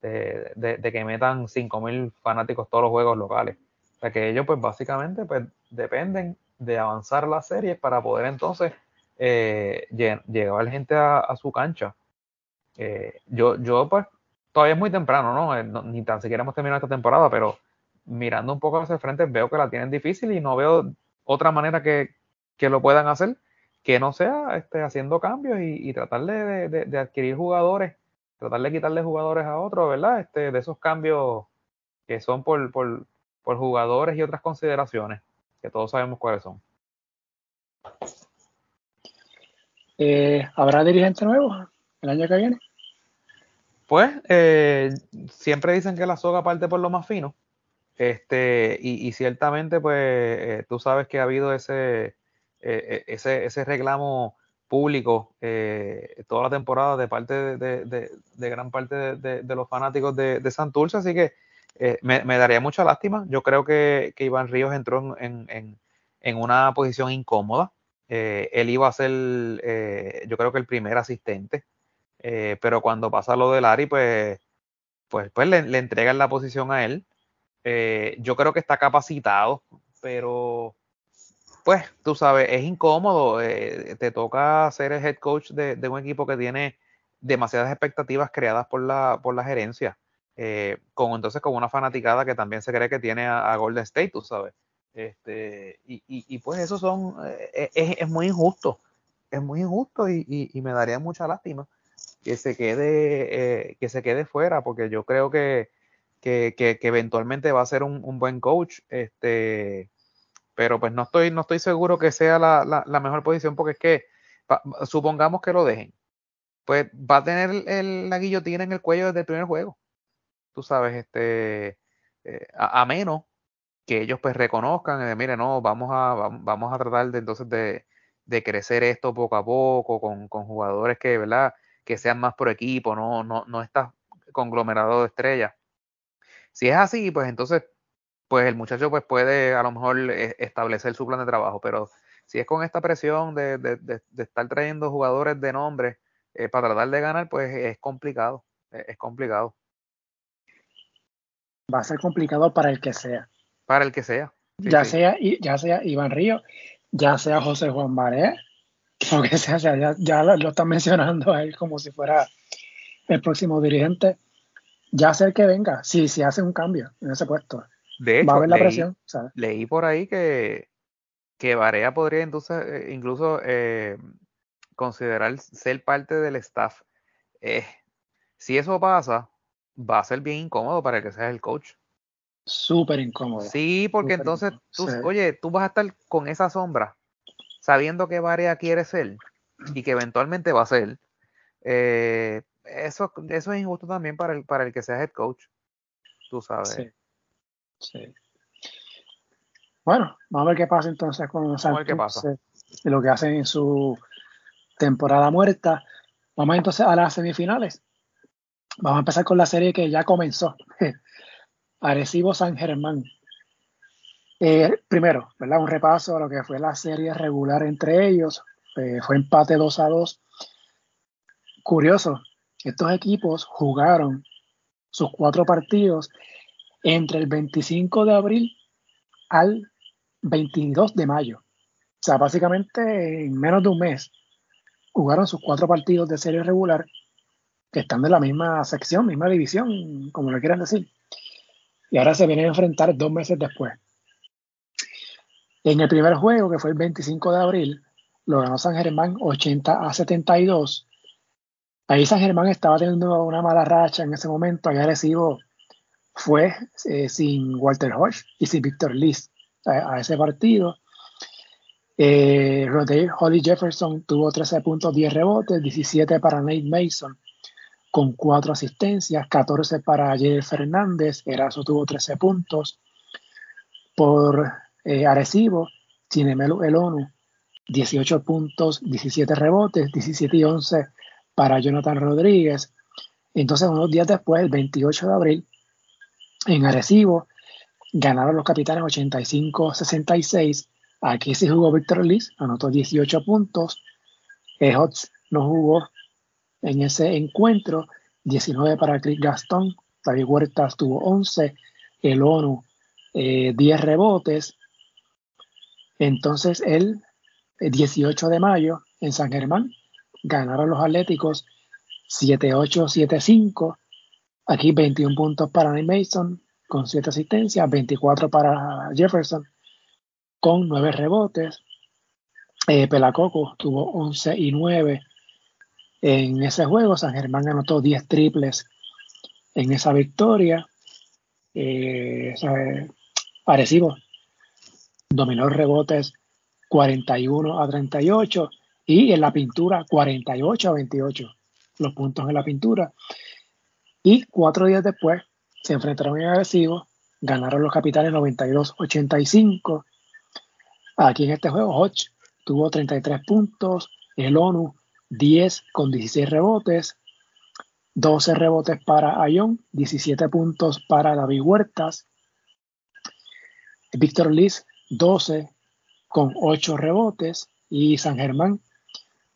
de, que metan 5.000 fanáticos todos los juegos locales. O sea, que ellos pues básicamente pues dependen de avanzar la serie para poder entonces eh, llevar gente a, su cancha. Eh, yo, yo, pues, todavía es muy temprano, ¿no? Eh, ni tan siquiera hemos terminado esta temporada, pero mirando un poco hacia el frente, veo que la tienen difícil y no veo otra manera que, lo puedan hacer que no sea este, haciendo cambios y, tratar de, adquirir jugadores, tratar de quitarle jugadores a otros, ¿verdad? Este, de esos cambios que son por, por, por jugadores y otras consideraciones, que todos sabemos cuáles son. Eh, ¿Habrá dirigente nuevo el año que viene? Pues eh, siempre dicen que la soga parte por lo más fino. Este, y, ciertamente, pues, eh, tú sabes que ha habido ese, ese, ese reclamo público toda la temporada de parte de, gran parte de, los fanáticos de, de Santurce, así que me, daría mucha lástima. Yo creo que, Iván Ríos entró en, en una posición incómoda. Eh, él iba a ser, eh, yo creo que el primer asistente, eh, pero cuando pasa lo del Ari, pues, pues, pues le, entregan la posición a él. yo creo que está capacitado, pero pues tú sabes, es incómodo. te toca ser el head coach de, un equipo que tiene demasiadas expectativas creadas por la, por la gerencia. Con entonces con una fanaticada que también se cree que tiene a Golden State, sabes. Este, y, y, pues eso son, eh, es, muy injusto, es muy injusto y, me daría mucha lástima que se quede, eh, que se quede fuera, porque yo creo que, que, que, eventualmente va a ser un, buen coach, este, pero pues no estoy, no estoy seguro que sea la, la, mejor posición, porque es que supongamos que lo dejen, pues va a tener el, la guillotina en el cuello desde el primer juego, tú sabes, este, eh, a menos que ellos pues reconozcan, eh, mire, no, vamos a, vamos a tratar de entonces de, crecer esto poco a poco con, jugadores que, ¿verdad? Que sean más por equipo, no, no, no está conglomerado de estrellas. Si es así, pues entonces, pues el muchacho pues puede a lo mejor eh, establecer su plan de trabajo, pero si es con esta presión de, de, estar trayendo jugadores de nombre eh, para tratar de ganar, pues es complicado, es complicado. Va a ser complicado para el que sea. Para el que sea. ya, Sea, ya sea Iván Río, ya sea José Juan Baré, <laughs> o que sea, ya, lo, están mencionando a él como si fuera el próximo dirigente. Ya sea el que venga, si, si hace un cambio en ese puesto. De hecho, va a haber la presión. Leí por ahí que, que Barea podría entonces eh, incluso eh, considerar ser parte del staff. Eh, si eso pasa, va a ser bien incómodo para que sea el coach súper incómodo. Sí, porque entonces, tú, oye, tú vas a estar con esa sombra, sabiendo que Varea quiere ser y que eventualmente va a ser. Eh, eso, eso es injusto también para el, para el que sea head coach, tú sabes. Sí. sí. Bueno, vamos a ver qué pasa entonces con los Vamos a ver qué pasa. lo que hacen en su temporada muerta. Vamos entonces a las semifinales. Vamos a empezar con la serie que ya comenzó. <laughs> Arecibo San Germán. Eh, primero, ¿verdad? un repaso a lo que fue la serie regular entre ellos. Eh, fue empate 2 a 2. Curioso, estos equipos jugaron sus cuatro partidos entre el 25 de abril al 22 de mayo. O sea, básicamente en menos de un mes jugaron sus cuatro partidos de serie regular que están de la misma sección, misma división, como lo quieran decir y ahora se vienen a enfrentar dos meses después. En el primer juego, que fue el 25 de abril, lo ganó San Germán 80 a 72. Ahí San Germán estaba teniendo una mala racha en ese momento. Allá recibo fue eh, sin Walter Hodge y sin Victor Liz a, ese partido. Eh, Holly Jefferson tuvo 13 puntos, 10 rebotes, 17 para Nate Mason, con cuatro asistencias, 14 para Jair Fernández, Erazo tuvo 13 puntos. Por eh, Arecibo, Cinemelo El ONU, 18 puntos, 17 rebotes, 17 y 11 para Jonathan Rodríguez. Entonces, unos días después, el 28 de abril, en Arecibo, ganaron los capitanes 85-66. Aquí sí jugó Víctor Liz, anotó 18 puntos. Ejots no jugó en ese encuentro, 19 para Chris Gastón, David Huertas tuvo 11, el ONU 10 eh, rebotes. Entonces el 18 de mayo en San Germán ganaron los Atléticos 7-8, 7-5. Aquí 21 puntos para Nate Mason con 7 asistencias, 24 para Jefferson con 9 rebotes. Eh, Pelacoco tuvo 11 y 9 en ese juego. San Germán anotó 10 triples en esa victoria. Eh, Arecibo dominó rebotes 41 a 38 y en la pintura 48 a 28 los puntos en la pintura. Y cuatro días después se enfrentaron en agresivo, ganaron los capitales 92-85. Aquí en este juego, Hodge tuvo 33 puntos, el ONU 10 con 16 rebotes, 12 rebotes para Ayón, 17 puntos para David Huertas, Víctor Liz 12 con 8 rebotes y San Germán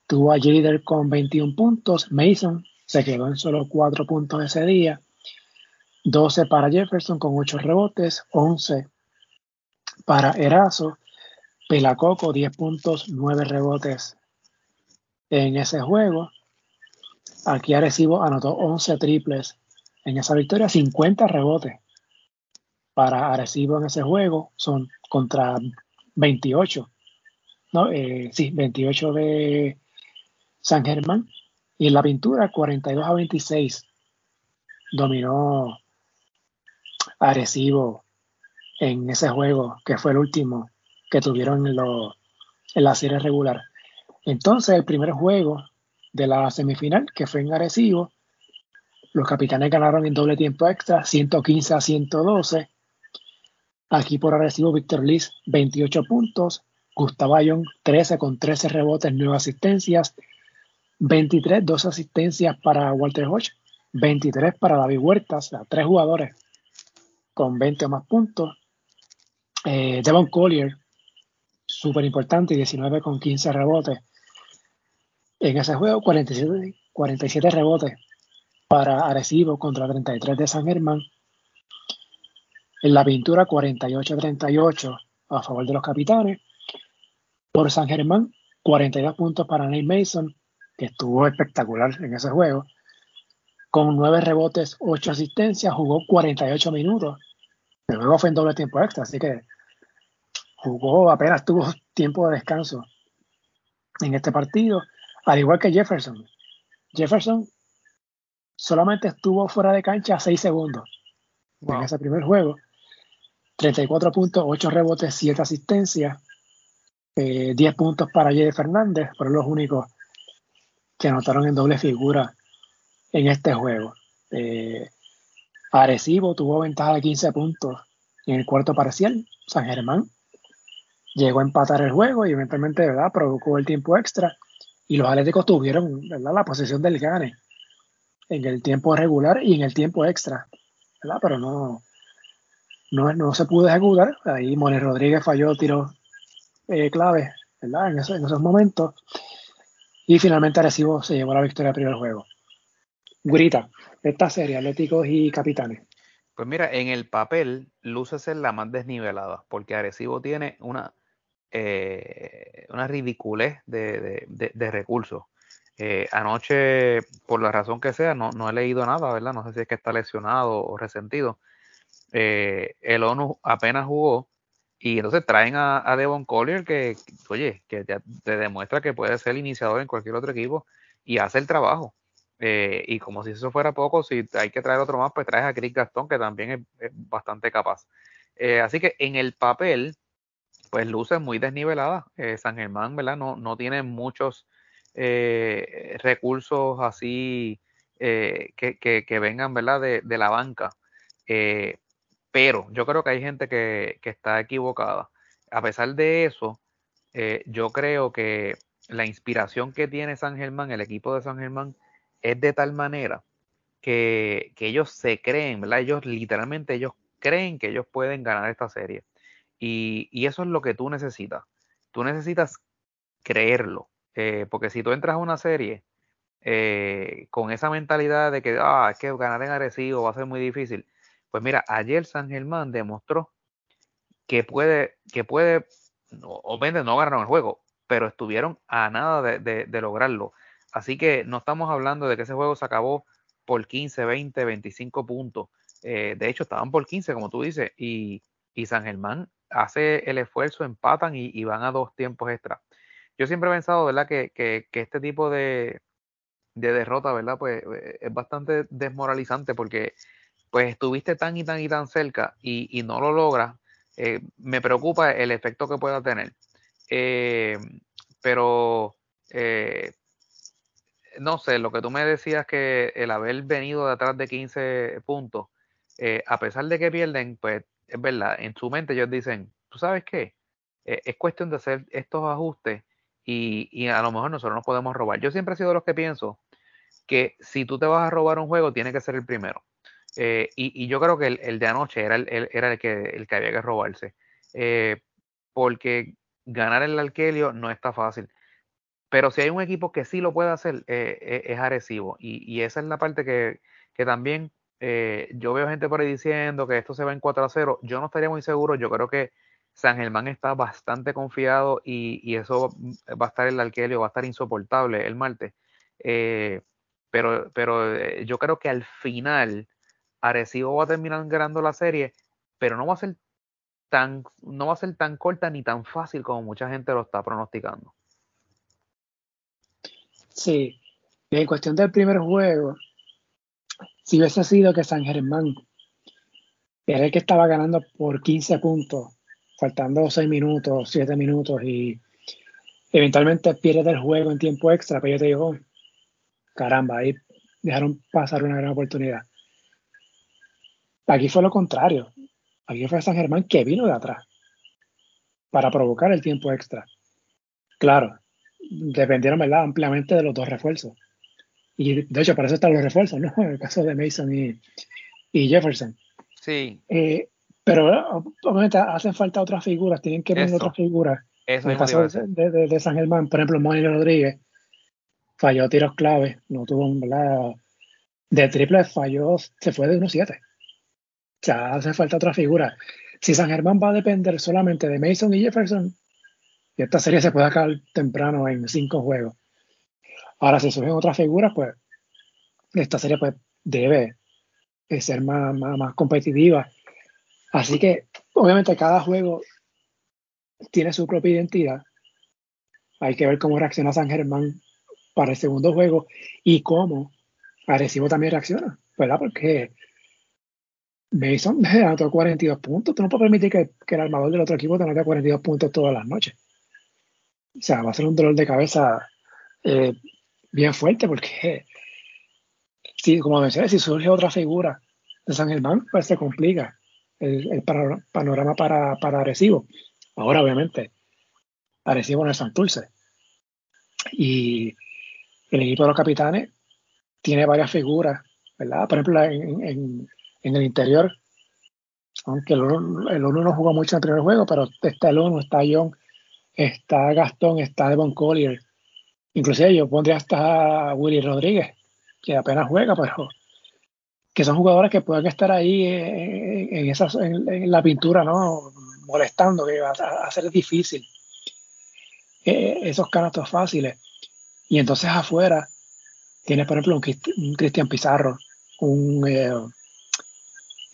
tuvo a Jader con 21 puntos, Mason se quedó en solo 4 puntos ese día, 12 para Jefferson con 8 rebotes, 11 para Erazo, Pelacoco 10 puntos, 9 rebotes en ese juego. Aquí Arecibo anotó 11 triples en esa victoria, 50 rebotes para Arecibo en ese juego, son contra 28, ¿no? Eh, sí, 28 de San Germán. Y en la pintura, 42 a 26, dominó Arecibo en ese juego, que fue el último que tuvieron en, en la serie regular. Entonces, el primer juego de la semifinal, que fue en Arecibo, los capitanes ganaron en doble tiempo extra, 115 a 112. Aquí por Arecibo, Víctor Liz, 28 puntos. Gustavo Ayón, 13 con 13 rebotes, 9 asistencias. 23, 12 asistencias para Walter Hodge. 23 para David Huertas, o tres jugadores con 20 o más puntos. Eh, Devon Collier, súper importante, 19 con 15 rebotes. En ese juego, 47, 47 rebotes para Arecibo contra 33 de San Germán. En la pintura, 48-38 a favor de los capitanes. Por San Germán, 42 puntos para Nate Mason, que estuvo espectacular en ese juego. Con 9 rebotes, 8 asistencias, jugó 48 minutos luego fue en doble tiempo extra, así que jugó, apenas tuvo <laughs> tiempo de descanso en este partido, al igual que Jefferson. Jefferson solamente estuvo fuera de cancha 6 segundos en ese primer juego. 34 puntos, 8 rebotes, 7 asistencias, 10 eh, puntos para Jay Fernández, fueron los únicos que anotaron en doble figura en este juego. Eh, Arecibo tuvo ventaja de 15 puntos en el cuarto parcial. San Germán llegó a empatar el juego y eventualmente ¿verdad? provocó el tiempo extra. Y los Atléticos tuvieron la posesión del gane en el tiempo regular y en el tiempo extra. ¿verdad? Pero no, no, se pudo ejecutar. Ahí Moni Rodríguez falló tiro eh, clave ¿verdad? En, en, esos momentos. Y finalmente Arecibo se llevó la victoria del primer juego. Grita, esta serie, Atléticos y Capitanes? Pues mira, en el papel luce ser la más desnivelada, porque Arecibo tiene una, eh, una ridiculez de, recursos. Eh, anoche, por la razón que sea, no, no, he leído nada, ¿verdad? No sé si es que está lesionado o resentido. Eh, el ONU apenas jugó y entonces traen a, Devon Collier que, oye, que te demuestra que puede ser iniciador en cualquier otro equipo y hace el trabajo. Eh, y como si eso fuera poco, si hay que traer otro más, pues traes a Chris Gastón, que también es, bastante capaz. Así que en el papel, pues luce muy desnivelada. Eh, San Germán, ¿verdad? No, no tiene muchos recursos así que, vengan, ¿verdad? De, de la banca. pero yo creo que hay gente que, que, está equivocada. A pesar de eso, yo creo que la inspiración que tiene San Germán, el equipo de San Germán, es de tal manera que, ellos se creen, ¿verdad? Ellos literalmente, ellos creen que ellos pueden ganar esta serie. Y, eso es lo que tú necesitas. Tú necesitas creerlo. Eh, porque si tú entras a una serie eh, con esa mentalidad de que, ah, es que ganar en agresivo va a ser muy difícil. Pues mira, ayer San Germán demostró que puede, que puede, obviamente no ganaron el juego, pero estuvieron a nada de lograrlo. Así que no estamos hablando de que ese juego se acabó por 15, 20, 25 puntos. de hecho, estaban por 15, como tú dices, y, y San Germán hace el esfuerzo, empatan y, van a dos tiempos extra. Yo siempre he pensado, ¿verdad?, que, que, este tipo de, de, derrota, ¿verdad?, pues eh, es bastante desmoralizante porque pues estuviste tan y tan y tan cerca y, no lo logras. Eh, me preocupa el efecto que pueda tener. Eh, pero no sé, lo que tú me decías que el haber venido de atrás de 15 puntos, a pesar de que pierden, pues es verdad, en su mente ellos dicen, ¿tú sabes qué? Eh, es cuestión de hacer estos ajustes y, a lo mejor nosotros nos podemos robar. Yo siempre he sido de los que pienso que si tú te vas a robar un juego, tiene que ser el primero. Eh, y, yo creo que el, de anoche era, el, era el, que, el que había que robarse. Eh, porque ganar el Alquelio no está fácil. Pero si hay un equipo que sí lo puede hacer, es Arecibo. Y, esa es la parte que, que también eh, yo veo gente por ahí diciendo que esto se va en 4 a 0. Yo no estaría muy seguro. Yo creo que San Germán está bastante confiado y, eso va a estar el alquelio, va a estar insoportable el martes. Eh, pero pero eh, yo creo que al final Arecibo va a terminar ganando la serie, pero no va a ser tan, no va a ser tan corta ni tan fácil como mucha gente lo está pronosticando. Sí, en cuestión del primer juego, si hubiese sido que San Germán era el que estaba ganando por 15 puntos, faltando 6 minutos, 7 minutos y eventualmente pierde el juego en tiempo extra, pero pues yo te digo, caramba, ahí dejaron pasar una gran oportunidad. Aquí fue lo contrario. Aquí fue San Germán que vino de atrás para provocar el tiempo extra. Claro, dependieron ampliamente de los dos refuerzos. Y de hecho, para eso están los refuerzos, ¿no? <laughs> En el caso de Mason y, Jefferson. Sí. Eh, pero obviamente hacen falta otras figuras, tienen que venir otras figuras. en el caso de, San Germán, por ejemplo, Mónica Rodríguez falló tiros clave, no tuvo, ¿verdad? De triple falló, se fue de 1-7. O sea, hace falta otra figura. Si San Germán va a depender solamente de Mason y Jefferson, y esta serie se puede acabar temprano en cinco juegos. Ahora, si surgen otras figuras, pues esta serie pues, debe ser más, más, competitiva. Así que, obviamente, cada juego tiene su propia identidad. Hay que ver cómo reacciona San Germán para el segundo juego y cómo Arecibo también reacciona, ¿verdad? Porque Mason <laughs> anotó 42 puntos. Tú no puedes permitir que, el armador del otro equipo tenga 42 puntos todas las noches. O sea, va a ser un dolor de cabeza eh, bien fuerte porque, si, como decía, si surge otra figura de San Germán, pues se complica el, panorama para, para Arecibo. Ahora, obviamente, Arecibo no es Santurce. Y el equipo de los capitanes tiene varias figuras, ¿verdad? Por ejemplo, en, el interior, aunque el uno, el no jugó mucho en el primer juego, pero está el uno, está John, está Gastón, está Devon Collier, Inclusive yo pondría hasta Willy Rodríguez, que apenas juega, pero que son jugadores que pueden estar ahí en, en, la pintura, ¿no? Molestando, que va a, ser difícil eh, esos canastos fáciles. Y entonces afuera tienes, por ejemplo, un, Cristian Pizarro, un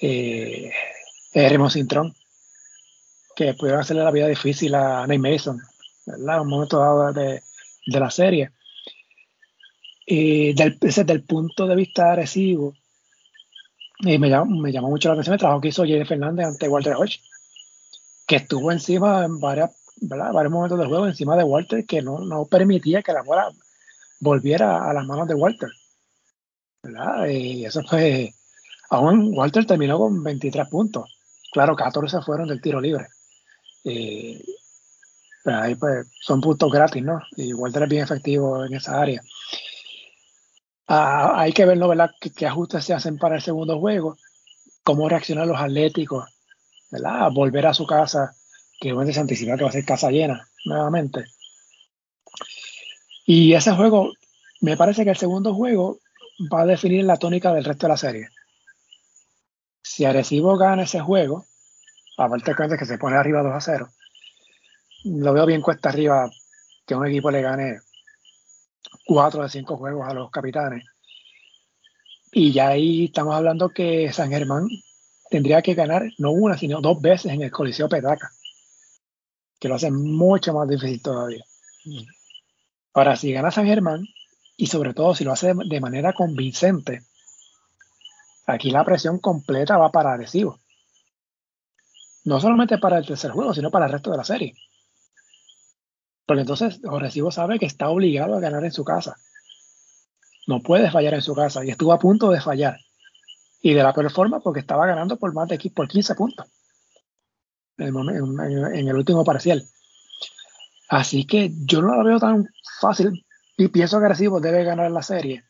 eh, eh, Cintrón, que pudieron hacerle la vida difícil a Nate Mason, ¿verdad? Un momento dado de, de la serie. Y desde el punto de vista agresivo, y me, llamó, me llamó mucho la atención el trabajo que hizo Jenny Fernández ante Walter Hodge, que estuvo encima en varios momentos del juego, encima de Walter, que no, no permitía que la bola volviera a las manos de Walter. Y eso fue. Aún Walter terminó con 23 puntos. Claro, 14 fueron del tiro libre. Eh, ahí pues son puntos gratis, ¿no? Y Walter es bien efectivo en esa área. Ah, hay que ver, ¿no? ¿verdad? ¿Qué, ajustes se hacen para el segundo juego, cómo reaccionan los atléticos, ¿verdad? volver a su casa, que obviamente se anticipa que va a ser casa llena nuevamente. Y ese juego, me parece que el segundo juego va a definir la tónica del resto de la serie. Si Arecibo gana ese juego, aparte de que se pone arriba 2 a 0, lo veo bien cuesta arriba que un equipo le gane cuatro de cinco juegos a los capitanes. Y ya ahí estamos hablando que San Germán tendría que ganar no una, sino dos veces en el Coliseo Petaca, que lo hace mucho más difícil todavía. Ahora, si gana San Germán, y sobre todo si lo hace de manera convincente, aquí la presión completa va para Arecibo. No solamente para el tercer juego, sino para el resto de la serie. Porque entonces Arecibo sabe que está obligado a ganar en su casa. No puede fallar en su casa y estuvo a punto de fallar. Y de la peor forma porque estaba ganando por más de por 15 puntos en el, último parcial. Así que yo no la veo tan fácil y pienso que Arecibo debe ganar la serie,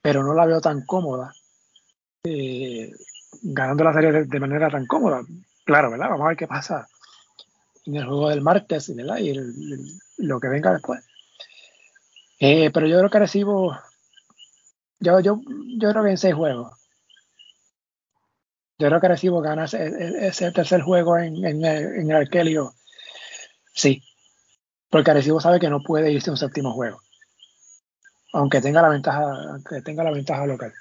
pero no la veo tan cómoda. Eh, ganando la serie de, manera tan cómoda. Claro, ¿verdad? Vamos a ver qué pasa en el juego del martes y lo que venga después. Eh, pero yo creo que recibo. Yo, yo, yo creo que en seis juegos. Yo creo que recibo ganas ese, tercer juego en, en, el Arkelio. Sí. Porque Arecibo sabe que no puede irse a un séptimo juego. Aunque tenga la ventaja, aunque tenga la ventaja local.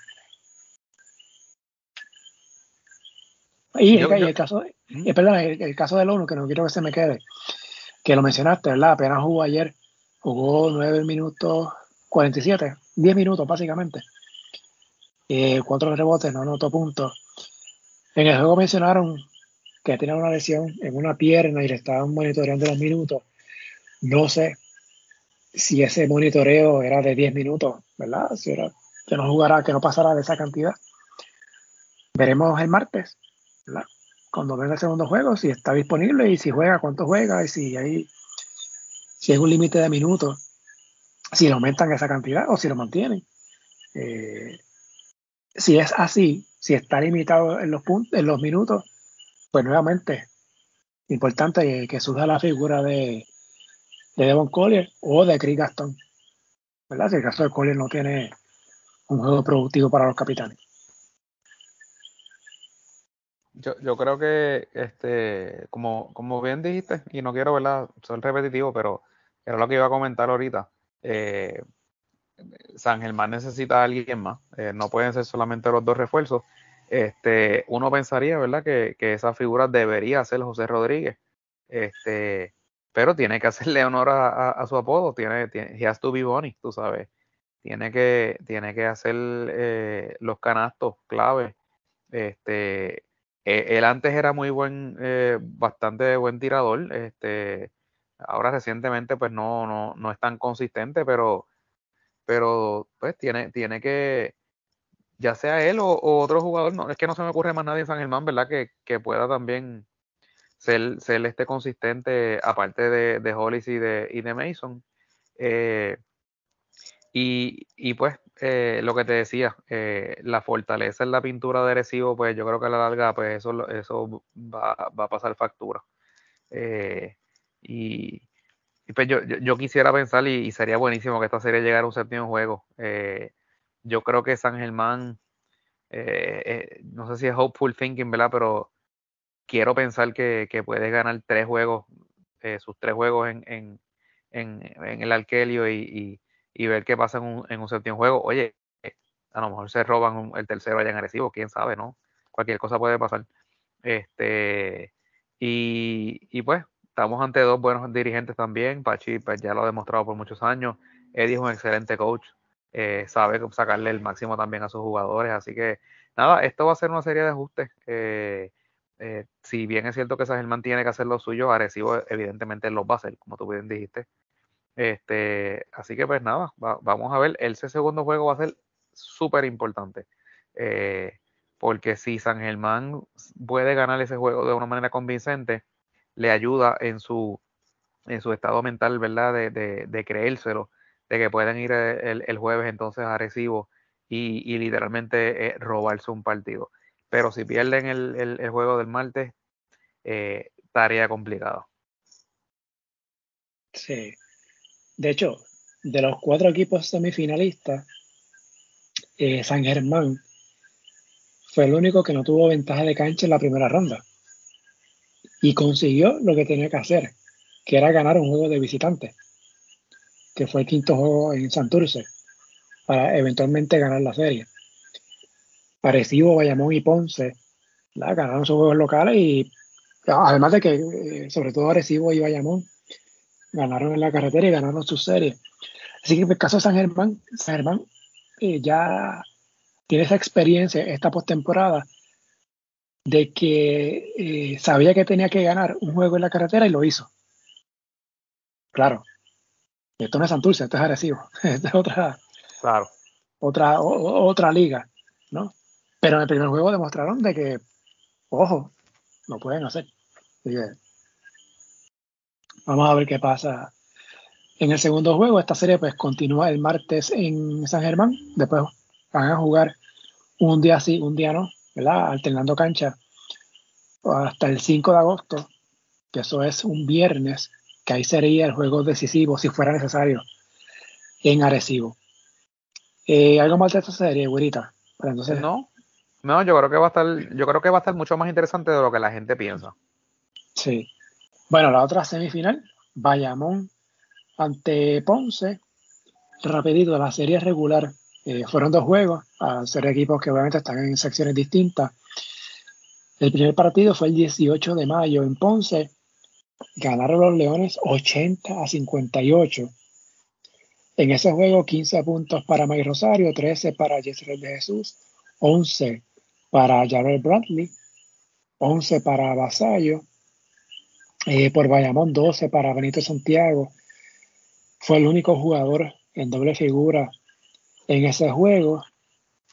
Y, el, caso, eh, perdón, el, caso del ONU, que no quiero que se me quede, que lo mencionaste, ¿verdad? Apenas jugó ayer Jugó 9 minutos 47, 10 minutos básicamente. Eh, cuatro rebotes, no anotó puntos. En el juego mencionaron que tenía una lesión en una pierna y le estaban monitoreando los minutos. No sé si ese monitoreo era de 10 minutos, ¿verdad? Si era que no jugara, que no pasara de esa cantidad. Veremos el martes, Cuando venga el segundo juego, si está disponible y si juega, cuánto juega y si hay si es un límite de minutos, si aumentan esa cantidad o si lo mantienen. Eh, si es así, si está limitado en los, puntos, en los minutos, pues nuevamente, importante que surja la figura de, de Devon Collier o de Chris Gaston. ¿Verdad? Si el caso de Collier no tiene un juego productivo para los capitanes. Yo, yo creo que, este, como, como bien dijiste, y no quiero ¿verdad? ser repetitivo, pero era lo que iba a comentar ahorita. Eh, San Germán necesita a alguien más, eh, no pueden ser solamente los dos refuerzos. Este, uno pensaría, ¿verdad?, que, esa figura debería ser José Rodríguez, este, pero tiene que hacerle honor a, su apodo, tiene, tiene, he has to be Bonnie, tú sabes, tiene que, tiene que hacer eh, los canastos clave. Este, e, él antes era muy buen, bastante buen tirador, este, Ahora recientemente pues no, no, no es tan consistente, pero, pero pues tiene, tiene que, ya sea él o, otro jugador, no, es que no se me ocurre más nadie en San Germán, ¿verdad? Que, que pueda también ser, ser este consistente, aparte de, de Hollis y de, y de Mason. Eh, y, y, pues eh, lo que te decía, eh, la fortaleza en la pintura de recibo, pues yo creo que a la larga, pues eso, eso va, va a pasar factura. Eh, y, pues yo, yo, quisiera pensar, y, sería buenísimo que esta serie llegara a un séptimo juego. Eh, yo creo que San Germán, no sé si es hopeful thinking, ¿verdad? Pero quiero pensar que, puede ganar tres juegos, sus tres juegos en, en, en, el Arkelio y, y, ver qué pasa en un, en un séptimo juego. Oye, a lo mejor se roban el tercero allá en agresivo, quién sabe, ¿no? Cualquier cosa puede pasar. Este, y, y pues, estamos ante dos buenos dirigentes también. Pachi pues, ya lo ha demostrado por muchos años. Eddie es un excelente coach. Eh, sabe sacarle el máximo también a sus jugadores. Así que nada, esto va a ser una serie de ajustes. Eh, eh, si bien es cierto que San tiene que hacer lo suyo, Arecibo evidentemente lo va a hacer, como tú bien dijiste. Este, así que pues nada, vamos a ver. El segundo juego va a ser súper importante. porque si San Germán puede ganar ese juego de una manera convincente, le ayuda en su, en su estado mental, ¿verdad? De, de, de creérselo, de que pueden ir eh, el, jueves entonces a Recibo y, literalmente eh, robarse un partido. Pero si pierden el, juego del martes, eh, tarea complicada. Sí. De hecho, de los cuatro equipos semifinalistas, San Germán fue el único que no tuvo ventaja de cancha en la primera ronda y consiguió lo que tenía que hacer, que era ganar un juego de visitante, que fue el quinto juego en Santurce, para eventualmente ganar la serie. Arecibo, Bayamón y Ponce ganaron sus juegos locales y además de que eh, sobre todo Arecibo y Bayamón ganaron en la carretera y ganaron sus series. Así que en el caso de San Germán, San Germán eh, ya tiene esa experiencia esta postemporada de que eh, sabía que tenía que ganar un juego en la carretera y lo hizo. Claro, esto no es Santurce, esto es Arecibo, <laughs> esto es otra, claro. otra, otra liga, ¿no? Pero en el primer juego demostraron de que, ojo, lo pueden hacer. Vamos a ver qué pasa en el segundo juego. Esta serie pues continúa el martes en San Germán. Después van a jugar un día sí, un día no, ¿verdad? Alternando cancha hasta el 5 de agosto, que eso es un viernes, que ahí sería el juego decisivo si fuera necesario en Arecibo. Eh, ¿Algo más de esta serie, güerita? entonces... No, no, yo creo que va a estar, yo creo que va a estar mucho más interesante de lo que la gente piensa. Sí. Bueno, la otra semifinal, Bayamón ante Ponce, rapidito, la serie regular. Eh, fueron dos juegos, a ser equipos que obviamente están en secciones distintas. El primer partido fue el 18 de mayo en Ponce. Ganaron los Leones 80 a 58. En ese juego, 15 puntos para Mike Rosario, 13 para Jezreel de Jesús, 11 para Jared Bradley, 11 para Vasallo, eh, por Bayamón 12 para Benito Santiago. Fue el único jugador en doble figura en ese juego.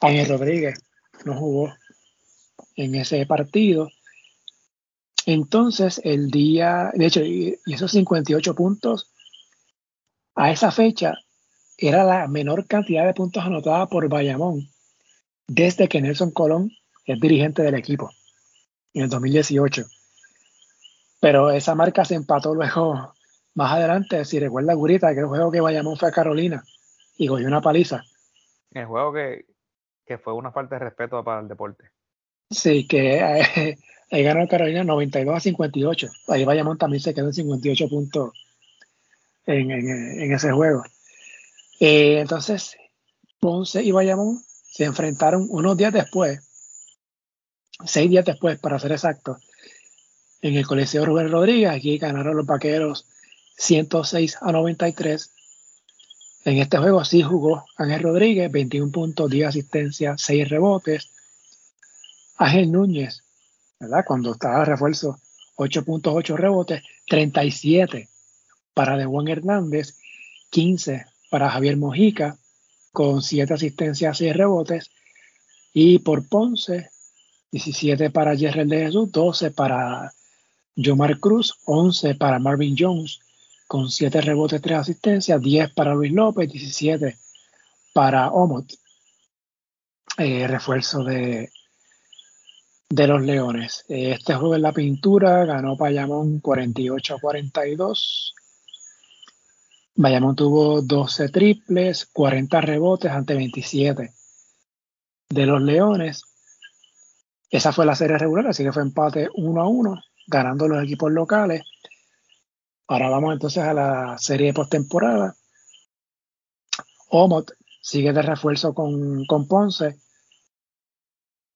Ángel Rodríguez no jugó en ese partido. Entonces, el día, de hecho, y esos 58 puntos, a esa fecha, era la menor cantidad de puntos anotada por Bayamón desde que Nelson Colón es dirigente del equipo en el 2018. Pero esa marca se empató luego más adelante. Si recuerda, Gurita, que el juego que Bayamón fue a Carolina y cogió una paliza. El juego que, que fue una falta de respeto para el deporte. Sí, que eh, ahí ganó Carolina 92 a 58. Ahí Bayamón también se quedó en 58 puntos en, en, ese juego. Eh, entonces, Ponce y Bayamón se enfrentaron unos días después, seis días después, para ser exacto, en el Coliseo Rubén Rodríguez. Aquí ganaron los vaqueros 106 a 93. En este juego sí jugó Ángel Rodríguez, 21 puntos, 10 asistencias, 6 rebotes. Ángel Núñez, ¿verdad? Cuando estaba refuerzo, 8.8 rebotes, 37 para De Juan Hernández, 15 para Javier Mojica, con 7 asistencias, 6 rebotes. Y por Ponce, 17 para Jerrel de Jesús, 12 para Yomar Cruz, 11 para Marvin Jones, con 7 rebotes, 3 asistencias, 10 para Luis López, 17 para Omot, eh, refuerzo de, de los Leones. Este juego en la pintura ganó Bayamón 48 a 42. Bayamón tuvo 12 triples, 40 rebotes ante 27 de los Leones. Esa fue la serie regular, así que fue empate 1 a 1, ganando los equipos locales. Ahora vamos entonces a la serie de postemporada. Omot sigue de refuerzo con, con Ponce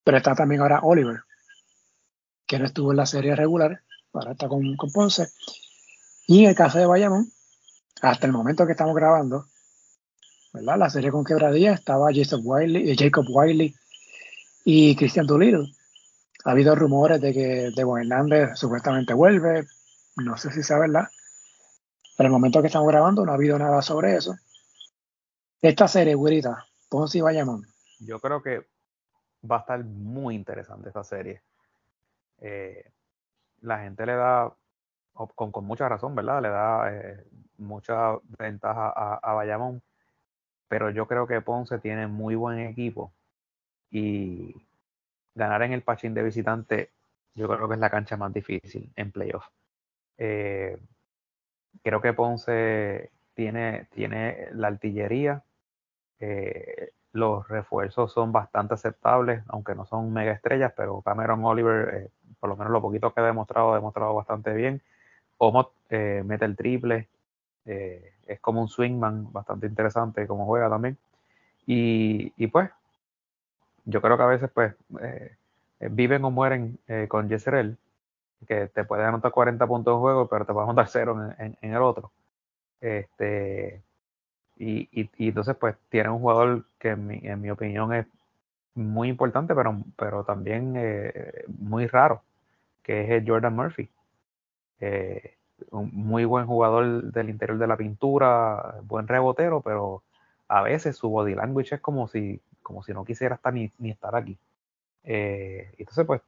pero está también ahora Oliver, que no estuvo en la serie regular, ahora está con, Ponce. Y en el caso de Bayamón, hasta el momento que estamos grabando, ¿verdad? La serie con quebradilla estaba Jacob Wiley, eh, Jacob Wiley y Christian Doolittle. Ha habido rumores de que De Hernández supuestamente vuelve, no sé si sea verdad. Pero el momento que estamos grabando no ha habido nada sobre eso. Esta serie, güerita, Ponce y Bayamón. Yo creo que va a estar muy interesante esta serie. Eh, la gente le da, con, mucha razón, ¿verdad? Le da eh, mucha ventaja a, a, Bayamón, pero yo creo que Ponce tiene muy buen equipo y ganar en el Pachín de visitante, yo creo que es la cancha más difícil en playoff. Eh, creo que Ponce tiene, tiene la artillería, los refuerzos son bastante aceptables, aunque no son mega estrellas, pero Cameron Oliver, eh, por lo menos lo poquito que ha demostrado, ha demostrado bastante bien. Omot eh, mete el triple, eh, es como un swingman bastante interesante como juega también. Y, pues, yo creo que a veces pues eh, viven o mueren con Yeserel, que te puede anotar 40 puntos en juego, pero te a anotar cero en, el otro. Este, y, y, entonces pues tiene un jugador que en mi, opinión es muy importante, pero, pero también muy raro, que es Jordan Murphy. un muy buen jugador del interior de la pintura, buen rebotero, pero a veces su body language es como si, como si no quisiera estar ni, estar aquí. Eh, entonces, pues,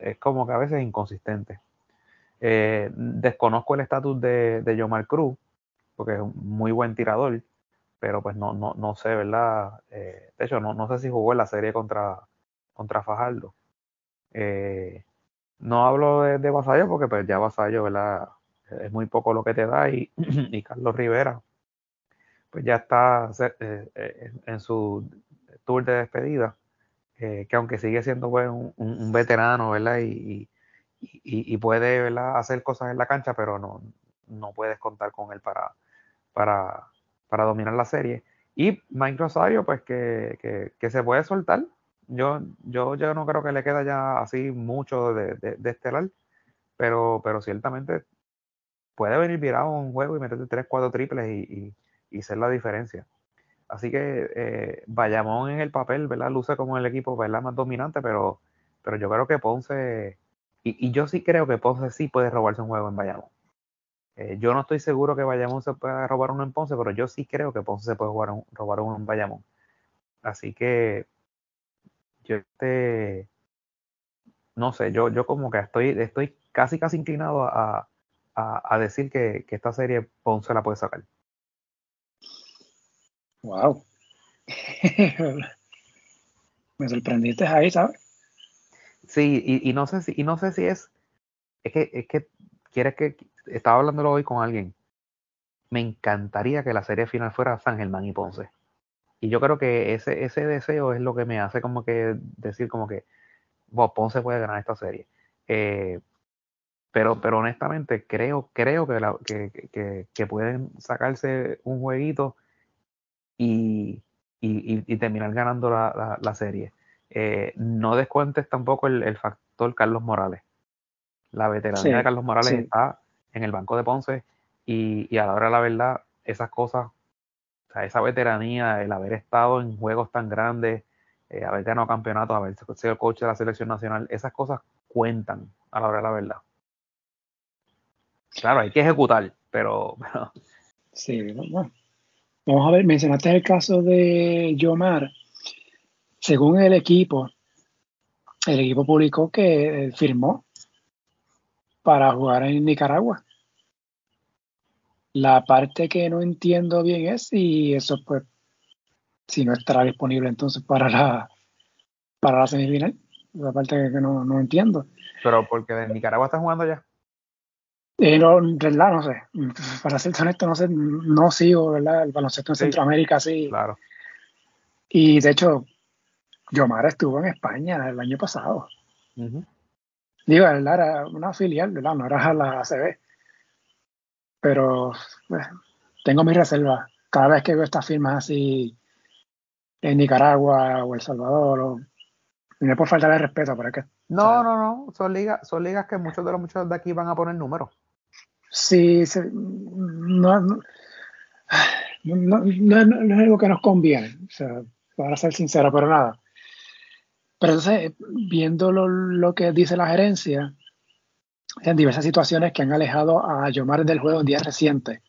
es como que a veces inconsistente. Eh, desconozco el estatus de, de Yomar Cruz, porque es un muy buen tirador, pero pues no, no, no sé, ¿verdad? Eh, de hecho, no, no sé si jugó en la serie contra, contra Fajardo. no hablo de, de Vasallo porque pues ya Vasallo, ¿verdad? Es muy poco lo que te da y, <clears throat> y Carlos Rivera, pues ya está en su tour de despedida, eh, que aunque sigue siendo pues, un, veterano, ¿verdad? Y, puede ¿verdad? hacer cosas en la cancha, pero no, no puedes contar con él para, para, para dominar la serie. Y Mike Rosario, pues que, se puede soltar. Yo, yo, no creo que le queda ya así mucho de, de, estelar, pero, pero ciertamente puede venir virado un juego y meterte 3, 4 triples y, y ser la diferencia. Así que eh, Bayamón en el papel, ¿verdad? Luce como el equipo, ¿verdad? Más dominante, pero, pero yo creo que Ponce, y, yo sí creo que Ponce sí puede robarse un juego en Bayamón. Eh, yo no estoy seguro que Bayamón se pueda robar uno en Ponce, pero yo sí creo que Ponce se puede jugar robar uno en Bayamón. Así que yo este, no sé, yo, yo como que estoy, estoy casi casi inclinado a, a, decir que, que esta serie Ponce la puede sacar. Wow. <laughs> Me sorprendiste ahí, ¿sabes? Sí, y, no sé si, y no sé si es, es que, es que quieres que, estaba hablándolo hoy con alguien. Me encantaría que la serie final fuera San Germán y Ponce. Y yo creo que ese, ese deseo es lo que me hace como que decir como que, Ponce puede ganar esta serie. Eh, pero, pero honestamente creo, creo que, la, que, que, pueden sacarse un jueguito y, y, terminar ganando la, la, serie. Eh, no descuentes tampoco el, factor Carlos Morales. La veteranía de Carlos Morales está en el banco de Ponce y, y, a la hora de la verdad, esas cosas, o sea, esa veteranía, el haber estado en juegos tan grandes, eh, haber ganado campeonatos, haber sido coach de la selección nacional, esas cosas cuentan a la hora de la verdad. Claro, hay que ejecutar, pero... <laughs> sí, bueno, Vamos a ver, mencionaste el caso de Yomar. Según el equipo, el equipo publicó que firmó para jugar en Nicaragua. La parte que no entiendo bien es si eso pues si no estará disponible entonces para la para la semifinal. La parte que no, no entiendo. Pero porque de Nicaragua está jugando ya. Eh, no, verdad, no sé. Para ser honesto, no sé, no sigo, ¿verdad? El baloncesto en Centroamérica, sí. Claro. Y de hecho, Yomara estuvo en España el año pasado. Digo, ¿verdad? Era una filial, ¿verdad? No era la ACB. Pero pues, tengo mi reserva. Cada vez que veo estas firmas así en Nicaragua o El Salvador, o, me por falta de respeto, pero es que. No, no, no. Son ligas, son ligas que muchos de los muchachos de aquí van a poner números. Sí, no, no, es algo que nos conviene, para ser sincero, pero nada. Pero entonces, viendo lo, que dice la gerencia, en diversas situaciones que han alejado a Yomar del juego en días recientes.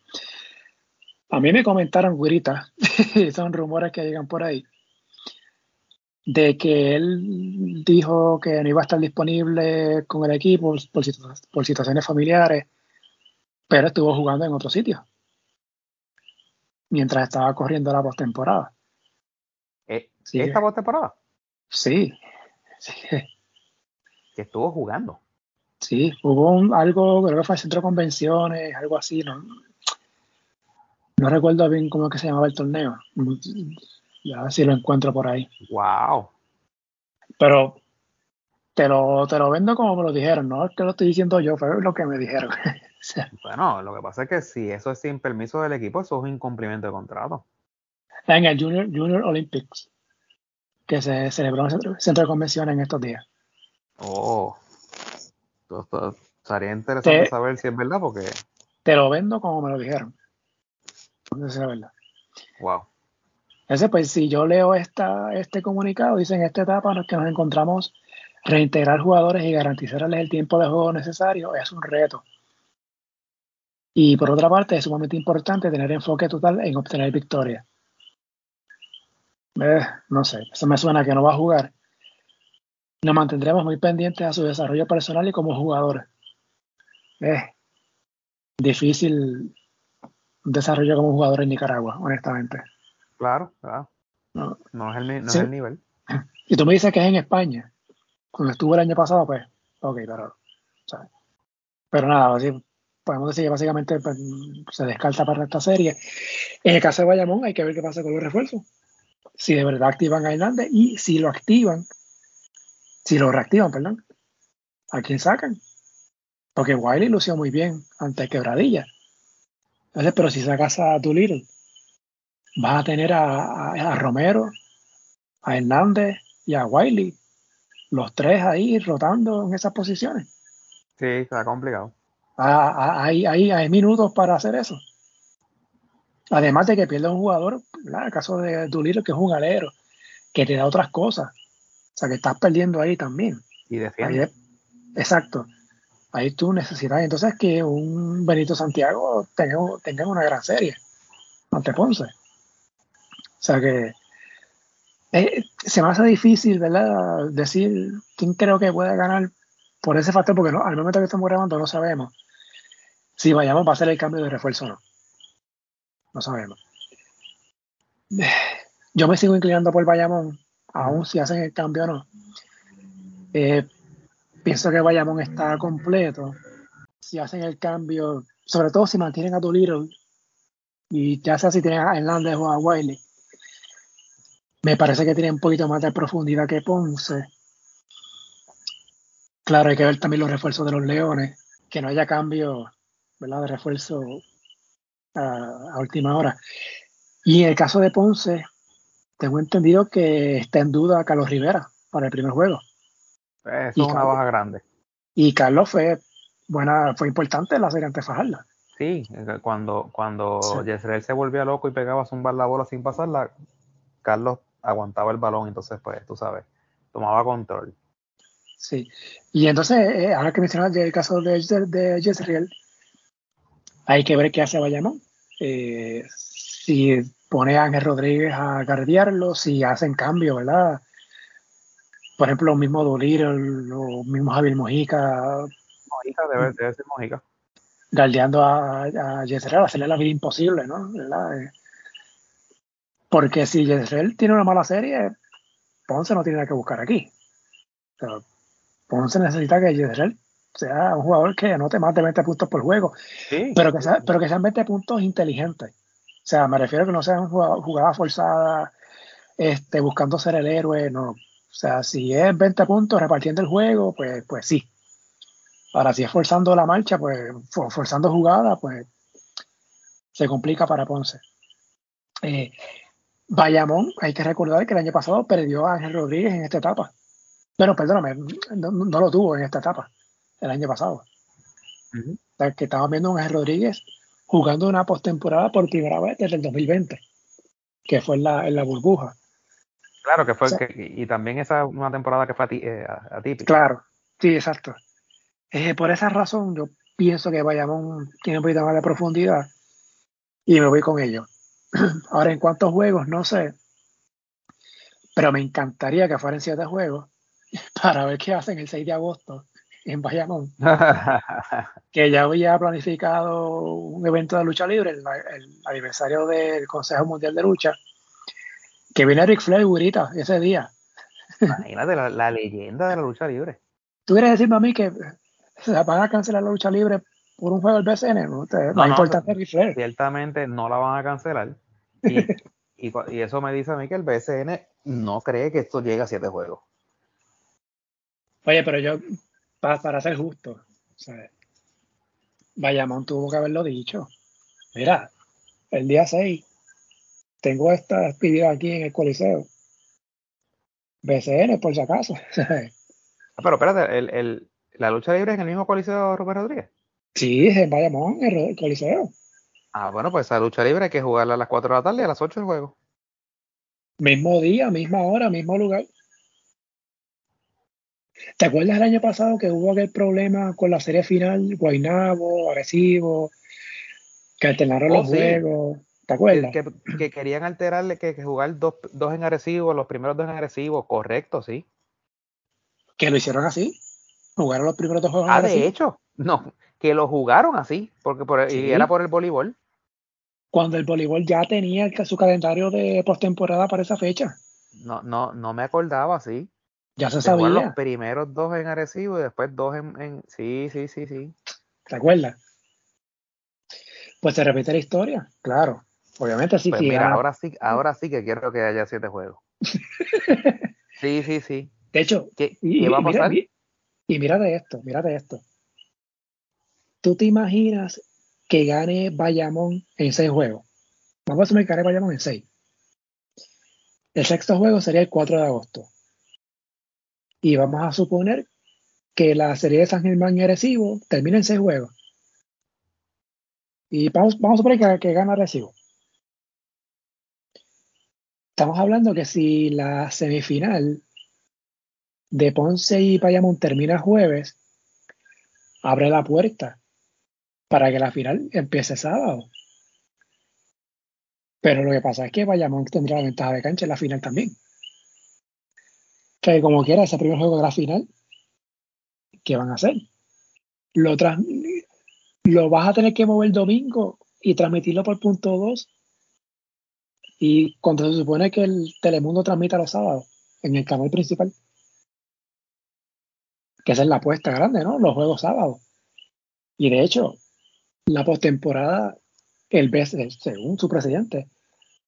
A mí me comentaron, Gurita, <laughs> son rumores que llegan por ahí, de que él dijo que no iba a estar disponible con el equipo por situaciones familiares pero estuvo jugando en otro sitio mientras estaba corriendo la postemporada. ¿Eh? ¿Sí? ¿Esta postemporada? Sí. sí. Que estuvo jugando. Sí, hubo algo, creo que fue el centro de convenciones, algo así, no, no recuerdo bien cómo es que se llamaba el torneo. Ya si lo encuentro por ahí. Wow. Pero te lo, te lo vendo como me lo dijeron, no es que lo estoy diciendo yo, fue lo que me dijeron. <laughs> Bueno, lo que pasa es que si eso es sin permiso del equipo, eso es un incumplimiento de contrato. En el Junior, Junior Olympics. que se celebró en el centro, de convenciones en estos días. Oh, esto, estaría interesante saber si es verdad porque... Te lo vendo como me lo dijeron. No sé si es verdad. Wow. Ese, pues, si yo leo esta, este comunicado, dice en esta etapa en que nos encontramos reintegrar jugadores y garantizarles el tiempo de juego necesario es un reto. Y por otra parte, es sumamente importante tener enfoque total en obtener victoria. Eh, no sé, eso me suena que no va a jugar. Nos mantendremos muy pendientes a su desarrollo personal y como jugador. Es eh, difícil desarrollo como jugador en Nicaragua, honestamente. Claro, claro. No, es, el, no es el nivel. Y tú me dices que es en España. Cuando estuvo el año pasado, pues, ok, pero, pero nada, así, podemos decir que básicamente pues, se descarta para esta serie. En el caso de Bayamón hay que ver qué pasa con los refuerzos. Si de verdad activan a Hernández y si lo activan, si lo reactivan, perdón, ¿a quién sacan? Porque Wiley lució muy bien ante Quebradilla. Entonces, pero si sacas a Tulittle, vas a tener a, Romero, a Hernández y a Wiley, los tres ahí rotando en esas posiciones. Sí, está complicado. Hay, hay, minutos para hacer eso. Además de que pierde un jugador, en el caso de Duliro, que es un alero, que te da otras cosas. O sea, que estás perdiendo ahí también. Y defiende. exacto. Ahí tú necesitas entonces que un Benito Santiago tenga, tenga una gran serie ante Ponce. O sea que eh, se me hace difícil, ¿verdad? Decir quién creo que puede ganar por ese factor, porque al momento que estamos grabando no sabemos si vayamos a hacer el cambio de refuerzo o no. No sabemos. <sighs> Yo me sigo inclinando por Bayamón, aún si hacen el cambio o no. Eh, pienso que Bayamón está completo. Si hacen el cambio, sobre todo si mantienen a Dolittle y ya sea si tienen a Hernández o a Wiley, me parece que tiene un poquito más de profundidad que Ponce. Claro, hay que ver también los refuerzos de los Leones, que no haya cambio ¿verdad? de refuerzo a, última hora. Y en el caso de Ponce, tengo entendido que está en duda Carlos Rivera para el primer juego. Eso es una baja grande. Y Carlos fue buena, fue importante en la serie ante Fajardo. Sí, cuando, cuando se volvía loco y pegaba a zumbar la bola sin pasarla, Carlos aguantaba el balón, entonces pues tú sabes, tomaba control. Sí, y entonces, eh, ahora que mencionas el caso de, de, Jezreel, hay que ver qué hace Bayamón. Eh, si pone a Ángel Rodríguez a guardiarlo, si hacen cambio, ¿verdad? Por ejemplo, los mismos Dolir, los mismos Javier Mojica. Mojica debe, debe ser Mojica. Guardiando a, a hacerle la vida imposible, ¿no? ¿verdad? Eh, porque si Yesrel tiene una mala serie, Ponce no tiene nada que buscar aquí. Ponce necesita que Yesrel sea un jugador que anote más de 20 puntos por juego, pero, que sea, pero que sean 20 puntos inteligentes. O sea, me refiero a que no sean jugadas forzadas, este, buscando ser el héroe, no. O sea, si es 20 puntos repartiendo el juego, pues, pues sí. Ahora, si es forzando la marcha, pues forzando jugada, pues se complica para Ponce. Eh, Bayamón, hay que recordar que el año pasado perdió a Ángel Rodríguez en esta etapa. Bueno, perdóname, no, lo tuvo en esta etapa, el año pasado. o sea, que estamos viendo a Ángel Rodríguez jugando una postemporada por primera vez desde el 2020, que fue en la, en la burbuja. Claro, que fue, y también esa una temporada que fue eh, atípica. Claro, sí, exacto. Eh, por esa razón, yo pienso que Bayamón tiene un poquito más de profundidad y me voy con ellos. <clears throat> Ahora, en cuántos juegos, no sé. Pero me encantaría que fueran siete juegos <laughs> para ver qué hacen el 6 de agosto en Bayamón. <laughs> que ya había planificado un evento de lucha libre, el, aniversario del Consejo Mundial de Lucha, que viene Rick Flair ahorita, ese día. Imagínate la, leyenda de la lucha libre. ¿Tú quieres decirme a mí que se van a cancelar la lucha libre por un juego del BCN? No, no, importante Rick Flair. Ciertamente no la van a cancelar. <laughs> Y, eso me dice a mí que el BSN no cree que esto llegue a siete juegos. Oye, pero yo, para, ser justo, sea, Bayamón tuvo que haberlo dicho. Mira, el día 6 tengo esta actividad aquí en el Coliseo. BCN, por si acaso. <laughs> Ah, pero espérate, el, el, ¿la lucha libre es en el mismo coliseo Rubén Rodríguez? Sí, es en Bayamón, el coliseo. Ah, bueno, pues esa lucha libre hay que jugarla a las 4 de la tarde y a las 8 el juego. Mismo día, misma hora, mismo lugar. ¿Te acuerdas el año pasado que hubo aquel problema con la serie final, Guainabo, Agresivo, que alternaron Oh, los sí. juegos? ¿Te acuerdas? Que, que querían alterarle que, que jugar dos, dos en agresivo, los primeros dos en agresivo, correcto, sí. Que lo hicieron así. Jugaron los primeros dos juegos. Ah, agresivos. de hecho, no, que lo jugaron así, porque por, Sí. y era por el voleibol. Cuando el voleibol ya tenía su calendario de postemporada para esa fecha. No, no, no me acordaba, sí. Ya se sabía. los primeros dos en agresivo y después dos en, en- sí, sí, sí, sí. ¿Te acuerdas? Pues se repite la historia, claro. Obviamente sí, Pues sí, mira, ahora sí, ahora sí que quiero que haya siete juegos. <laughs> Sí, sí, sí. De hecho, ¿Qué, y, qué va a mira, pasar? mi- y mírate esto, mírate esto. ¿Tú te imaginas que gane Bayamón en seis juegos? Vamos a asumir que gane Bayamón en seis. El sexto juego sería el 4 de agosto. Y vamos a suponer que la serie de San Germán y Arecibo termina en seis juegos. Y vamos, vamos a suponer que, gana Arecibo. Estamos hablando que si la semifinal de Ponce y Bayamón termina jueves, abre la puerta para que la final empiece sábado. Pero lo que pasa es que Bayamón tendrá la ventaja de cancha en la final también. Que como quiera, ese primer juego de la final, ¿qué van a hacer? Lo, tras- lo vas a tener que mover el domingo y transmitirlo por punto 2. Y cuando se supone que el Telemundo transmita los sábados en el canal principal que esa es la apuesta grande, ¿no? Los juegos sábados. Y de hecho, la postemporada, el BSN, según su presidente,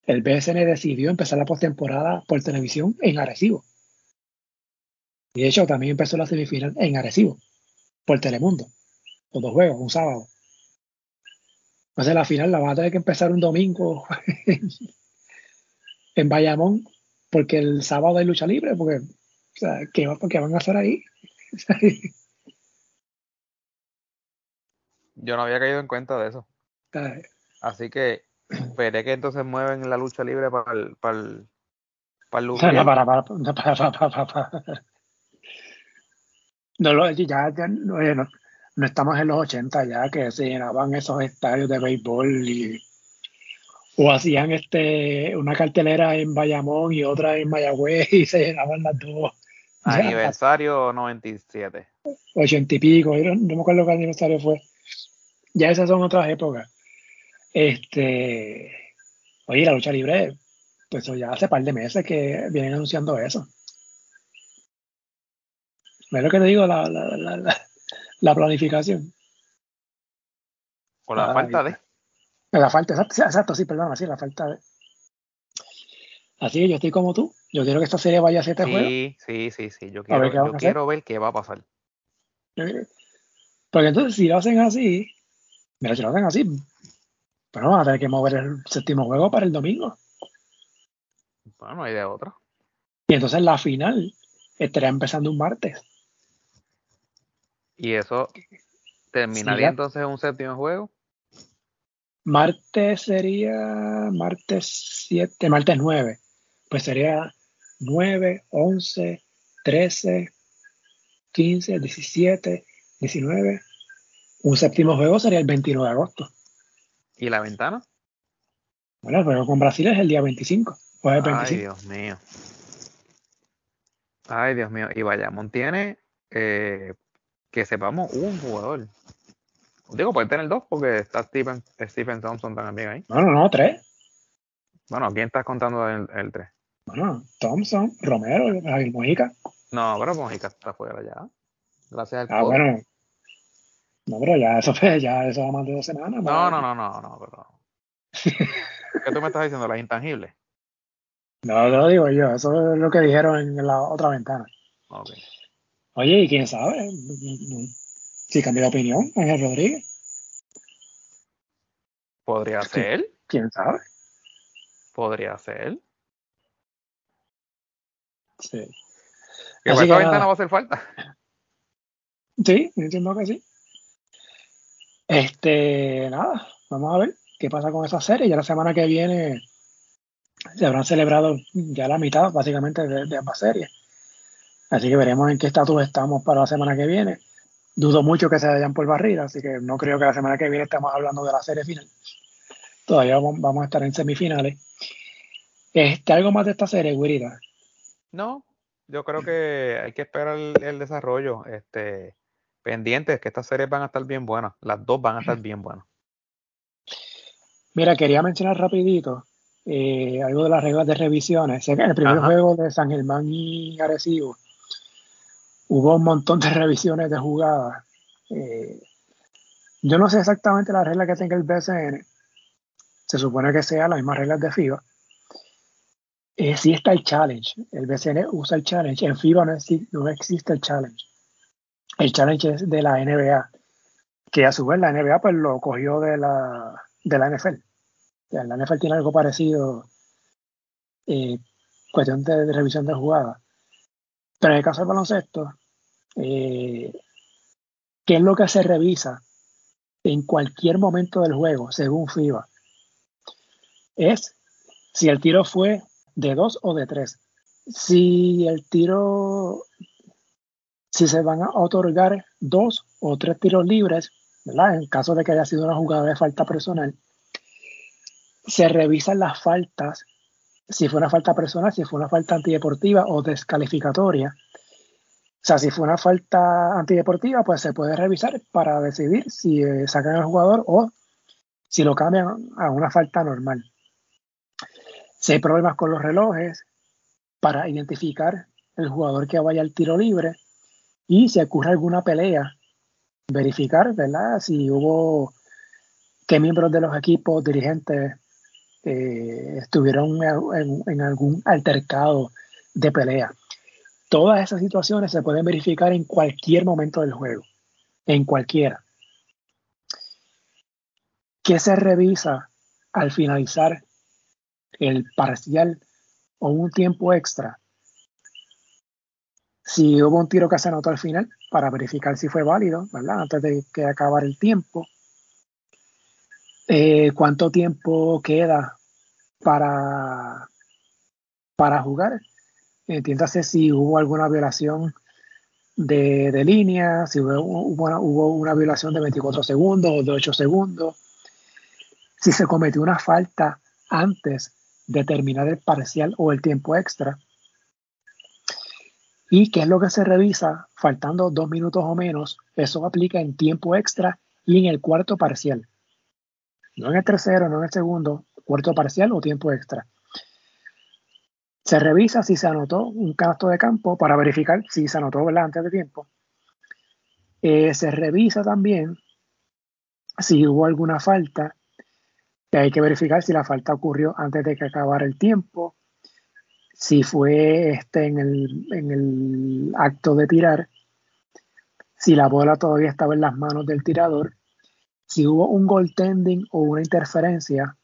el BSN decidió empezar la postemporada por televisión en Arecibo. Y de hecho, también empezó la semifinal en Arecibo, por Telemundo. Los dos juegos, un sábado. Entonces la final la va a tener que empezar un domingo <laughs> en Bayamón, porque el sábado hay lucha libre, porque, o sea, ¿qué, va- qué van a hacer ahí? <laughs> Yo no había caído en cuenta de eso. Ay, Así que veré que entonces mueven la lucha libre para el, para el, para el para, para, para, para, para, para, para. No, lo- ya, ya no, oye, no, no estamos en los 80 ya que se llenaban esos estadios de béisbol y, o hacían este una cartelera en Bayamón y otra en Mayagüez y se llenaban las dos. Ya, Aniversario 97. 80 y pico, no, no me acuerdo qué aniversario fue. Ya esas son otras épocas. Este, oye, la lucha libre, pues eso ya hace par de meses que vienen anunciando eso. ¿Ves lo que te digo? La, la, la, la, la planificación. Con la Ay, falta de. La falta, exacto, exacto, sí, perdón, sí, la falta de. Así que yo estoy como tú. Yo quiero que esta serie vaya a siete juegos. Sí, sí, sí, sí. Yo quiero, ver qué yo quiero ver qué va a pasar. Porque entonces, si lo hacen así, mira, si lo hacen así, pues no van a tener que mover el séptimo juego para el domingo. Bueno, no hay de otra. Y entonces la final estaría empezando un martes. Y eso terminaría Sí, entonces un séptimo juego. Martes sería martes 7, martes 9. Pues sería 9, 11, 13, 15, 17, 19. Un séptimo juego sería el 29 de agosto. ¿Y la ventana? Bueno, el juego con Brasil es el día 25. O es el Ay, 25. Dios mío. Ay, Dios mío. Y Bayamón tiene, eh, que sepamos, un jugador. Digo, puede tener dos porque está Stephen, Stephen Thompson también ahí. No, no, no, tres. Bueno, ¿quién estás contando el, el 3? Bueno, Thompson, Romero, Javier Mojica. No, pero Mojica está fuera ya. Gracias al Ah, bueno. No, pero ya eso fue, ya eso va más de dos semanas. No, no, no, no, no, pero. <laughs> ¿Qué tú me estás diciendo? Las intangibles. No, lo digo yo, eso es lo que dijeron en la otra ventana. Ok. Oye, ¿y quién sabe? Si cambia de opinión, Ángel Rodríguez, Podría ser, ¿quién sabe? podría ser. Sí. Que Así esta ventana va a hacer falta. Sí, entiendo que sí. Este, nada, vamos a ver qué pasa con esa serie. Ya la semana que viene se habrán celebrado ya la mitad, básicamente, de, ambas series. Así que veremos en qué estatus estamos para la semana que viene. Dudo mucho que se vayan por barrida, así que no creo que la semana que viene estemos hablando de la serie final. Todavía vamos, a estar en semifinales. Este, ¿Algo más de esta serie, Guirita? No, yo creo que hay que esperar el, desarrollo. Este, pendientes, que estas series van a estar bien buenas. Las dos van a estar bien buenas. Mira, quería mencionar rapidito eh, algo de las reglas de revisiones. En el primer juego de San Germán y Arecibo hubo un montón de <laughs> revisiones de jugadas. Eh, yo no sé exactamente la regla que tenga el BCN. Se supone que sea las mismas reglas de FIBA. Eh, sí está el challenge. El BCN usa el challenge. En FIBA no, no existe el challenge. El challenge es de la NBA. Que a su vez la NBA pues lo cogió de la, de la NFL. La NFL tiene algo parecido. Eh, cuestión de, revisión de jugadas. Pero en el caso del baloncesto, eh, ¿qué es lo que se revisa en cualquier momento del juego, según FIBA? Es si el tiro fue de dos o de tres. Si el tiro, si se van a otorgar dos o tres tiros libres, ¿verdad? En caso de que haya sido una jugada de falta personal, se revisan las faltas, si fue una falta personal, si fue una falta antideportiva o descalificatoria. O sea, si fue una falta antideportiva, pues se puede revisar para decidir si eh, sacan al jugador o si lo cambian a una falta normal. Si hay problemas con los relojes, para identificar el jugador que vaya al tiro libre y si ocurre alguna pelea, verificar, ¿verdad? Si hubo, qué miembros de los equipos dirigentes eh, estuvieron en, algún altercado de pelea. Todas esas situaciones se pueden verificar en cualquier momento del juego, en cualquiera. ¿Qué se revisa al finalizar el parcial o un tiempo extra? Si hubo un tiro que se anotó al final para verificar si fue válido, ¿verdad? Antes de que acabar el tiempo. Eh, ¿Cuánto tiempo queda para, para jugar. Entiéndase si hubo alguna violación de, de línea, si hubo, hubo, una, violación de 24 segundos o de 8 segundos, si se cometió una falta antes de terminar el parcial o el tiempo extra. ¿Y qué es lo que se revisa? Faltando dos minutos o menos, eso aplica en tiempo extra y en el cuarto parcial. No en el tercero, no en el segundo, cuarto parcial o tiempo extra. Se revisa si se anotó un canasto de campo para verificar si se anotó antes de tiempo. Eh, se revisa también si hubo alguna falta, que hay que verificar si la falta ocurrió antes de que acabara el tiempo, si fue este en el, en el acto de tirar, si la bola todavía estaba en las manos del tirador, si hubo un goaltending o una interferencia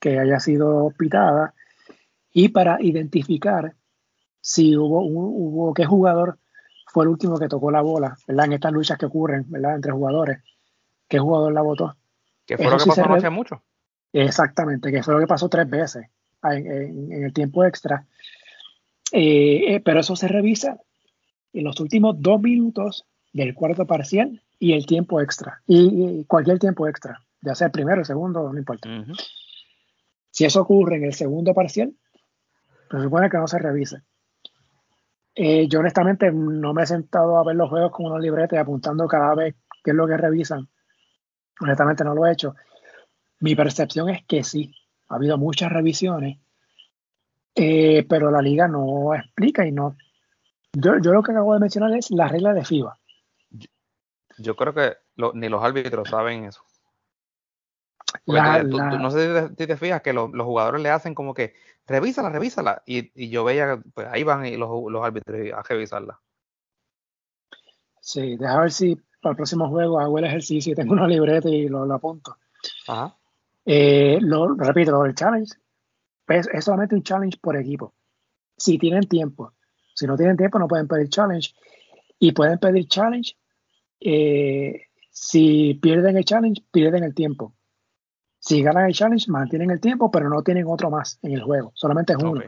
que haya sido pitada y para identificar si hubo, hubo qué jugador fue el último que tocó la bola, ¿verdad? En estas luchas que ocurren, ¿verdad? Entre jugadores, qué jugador la votó. Que fue lo que pasó no hace mucho. Exactamente, que fue lo que pasó tres veces en, el tiempo extra. Eh, eh, pero eso se revisa en los últimos dos minutos del cuarto parcial y el tiempo extra. Y, cualquier tiempo extra, ya sea el primero, el segundo, no importa. Si eso ocurre en el segundo parcial, se supone que no se revise. Eh, yo honestamente no me he sentado a ver los juegos con una libreta y apuntando cada vez qué es lo que revisan. Honestamente no lo he hecho. Mi percepción es que sí, ha habido muchas revisiones, eh, pero la liga no explica y no... Yo, lo que acabo de mencionar es la regla de FIBA. Yo creo que ni los árbitros saben eso no sé si te, fijas que los jugadores le hacen como que revísala, revísala. Y, y yo veía, pues ahí van los, los árbitros a revisarla. Sí, deja ver si para el próximo juego hago el ejercicio y tengo una libreta y lo, apunto. Ajá. Eh, lo, repito, el challenge es, solamente un challenge por equipo. Si tienen tiempo. Si no tienen tiempo, no pueden pedir challenge. Y pueden pedir challenge. Eh, si pierden el challenge, pierden el tiempo. Si ganan el challenge, mantienen el tiempo, pero no tienen otro más en el juego. Solamente es uno.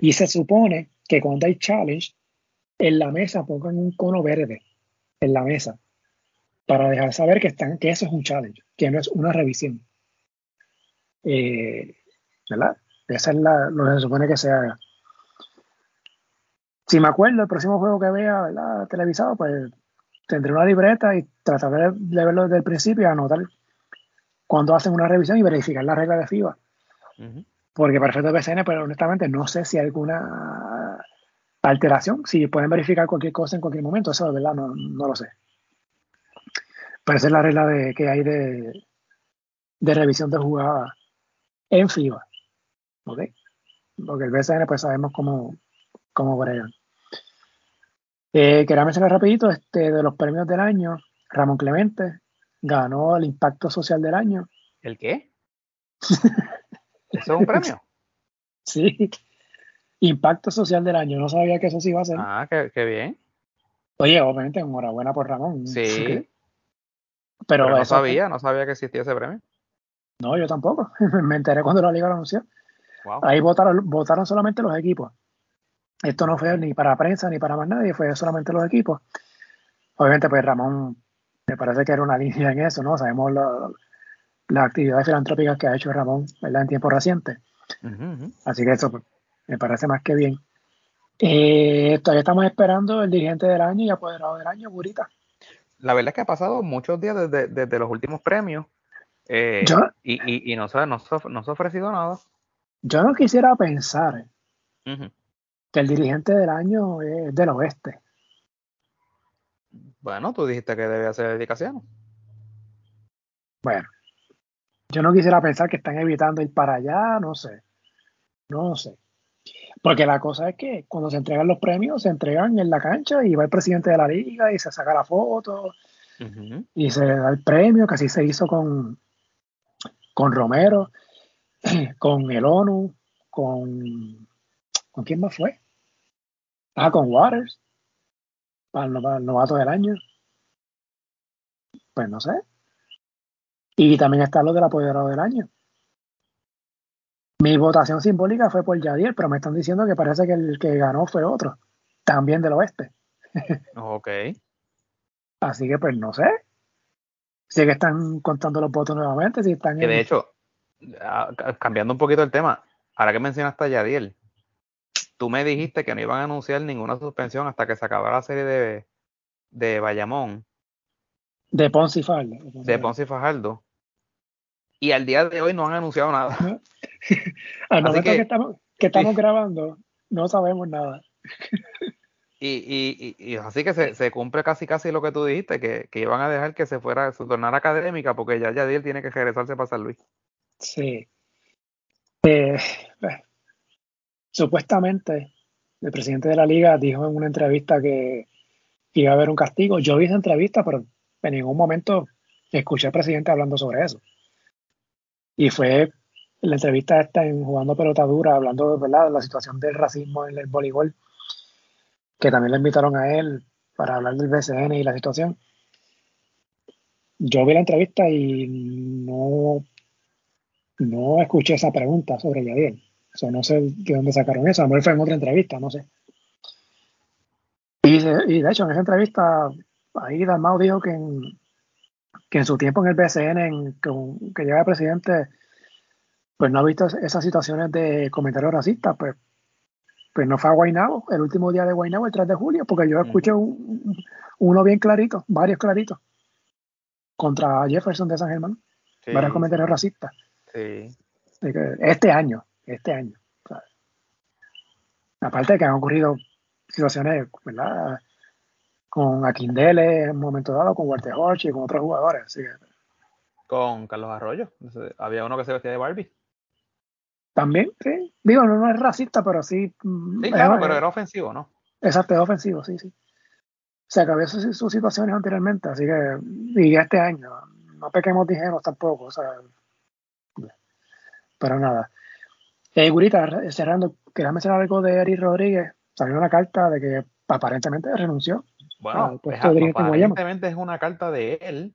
Y se supone que cuando hay challenge, en la mesa pongan un cono verde en la mesa para dejar saber que, están, que eso es un challenge, que no es una revisión. Eh, ¿Verdad? Esa es lo que se supone que se haga. Si me acuerdo, el próximo juego que vea ¿verdad? televisado, pues tendré una libreta y trataré de, verlo desde el principio y anotar cuando hacen una revisión y verificar la regla de FIBA. Porque para efectos de BCN, pero honestamente no sé si hay alguna alteración, si pueden verificar cualquier cosa en cualquier momento, eso de verdad no, no lo sé. Pero esa es la regla de, que hay de, de revisión de jugada en FIBA. ¿Ok? Porque el BCN pues sabemos cómo, cómo bregan. Eh, quería mencionar rapidito este, de los premios del año. Ramón Clemente ganó el impacto social del año. ¿El qué? ¿Eso es un premio? <laughs> sí. Impacto social del año. No sabía que eso sí iba a ser. Ah, qué, bien. Oye, obviamente, enhorabuena por Ramón. Sí. Pero, no sabía, no sabía que existía ese premio. No, yo tampoco. <laughs> Me enteré cuando la liga lo anunció. Ahí votaron, votaron solamente los equipos. Esto no fue ni para prensa ni para más nadie, fue solamente los equipos. Obviamente, pues Ramón, me parece que era una <laughs> línea en eso, ¿no? Sabemos las actividades filantrópicas que ha hecho Ramón, ¿verdad? En tiempo reciente. Así que eso pues, me parece más que bien. Eh, todavía estamos esperando el dirigente del año y apoderado del año, Burita. La verdad es que ha pasado muchos días desde, los últimos premios eh, y, no, se, no, ha ofrecido nada. Yo no quisiera pensar que el dirigente del año es del oeste. Bueno, tú dijiste que debe hacer dedicación. Bueno, yo no quisiera pensar que están evitando ir para allá, no sé. No sé. Porque la cosa es que cuando se entregan los premios, se entregan en la cancha y va el presidente de la liga y se saca la foto y se da el premio, que así se hizo con, con Romero, <clears throat> con el ONU, con ¿Con quién más fue? Ah, con Waters. Para el, novato del año. Pues no sé. Y también está lo del apoderado del año. Mi votación simbólica fue por Yadier, pero me están diciendo que parece que el que ganó fue otro. También del oeste. <laughs> ok. Así que pues no sé. Si que están contando los votos nuevamente, si están... Que de hecho, ah, cambiando un poquito el tema, ahora que mencionaste a Yadiel, tú me dijiste que no iban a anunciar ninguna suspensión hasta que se acabara la serie de, de Bayamón. De Ponce y Fajardo. De Ponce y Fajardo. Y al día de hoy no han anunciado nada. <laughs> al momento que, que estamos, grabando, no sabemos nada. <laughs> y, y, así que se, cumple casi casi lo que tú dijiste, que, que iban a dejar que se fuera, su tornara académica, porque ya Yadiel tiene que regresarse para San Luis. Sí. Eh, Supuestamente, el presidente de la liga dijo en una entrevista que iba a haber un castigo. Yo vi esa entrevista, pero en ningún momento escuché al presidente hablando sobre eso. Y fue la entrevista esta en Jugando Pelota Dura, hablando ¿verdad? de la situación del racismo en el voleibol, que también le invitaron a él para hablar del BCN y la situación. Yo vi la entrevista y no, no escuché esa pregunta sobre Yadiel. O sea, no sé de dónde sacaron eso. A lo mejor fue en otra entrevista, no sé. Y, de hecho, en esa entrevista, ahí Dalmau dijo que en, que en su tiempo en el BCN, en, que, que llega presidente, pues no ha visto esas situaciones de comentarios racistas, pues, pues no fue a Guaynabo, el último día de Guaynabo, el 3 de julio, porque yo escuché uno bien clarito, varios claritos, contra Jefferson de San Germán, varios comentarios racistas. Sí. Este año, este año. Aparte de que han ocurrido situaciones, ¿verdad? Con Aquindele en un momento dado, con Walter Hodge y con otros jugadores. Con Carlos Arroyo. Había uno que se vestía de Barbie. También, sí. Digo, no, es racista, pero sí. Mm, sí, claro, pero era ofensivo, ¿no? Exacto, es ofensivo, sí, sí. O sea, que había sus, situaciones anteriormente, así que. Y este año, no pequemos dijeron tampoco, o sea. Pero nada. Eh, Gurita, cerrando, quería mencionar algo de Eric Rodríguez. salió una carta de que aparentemente renunció. Bueno, aparentemente es una carta de él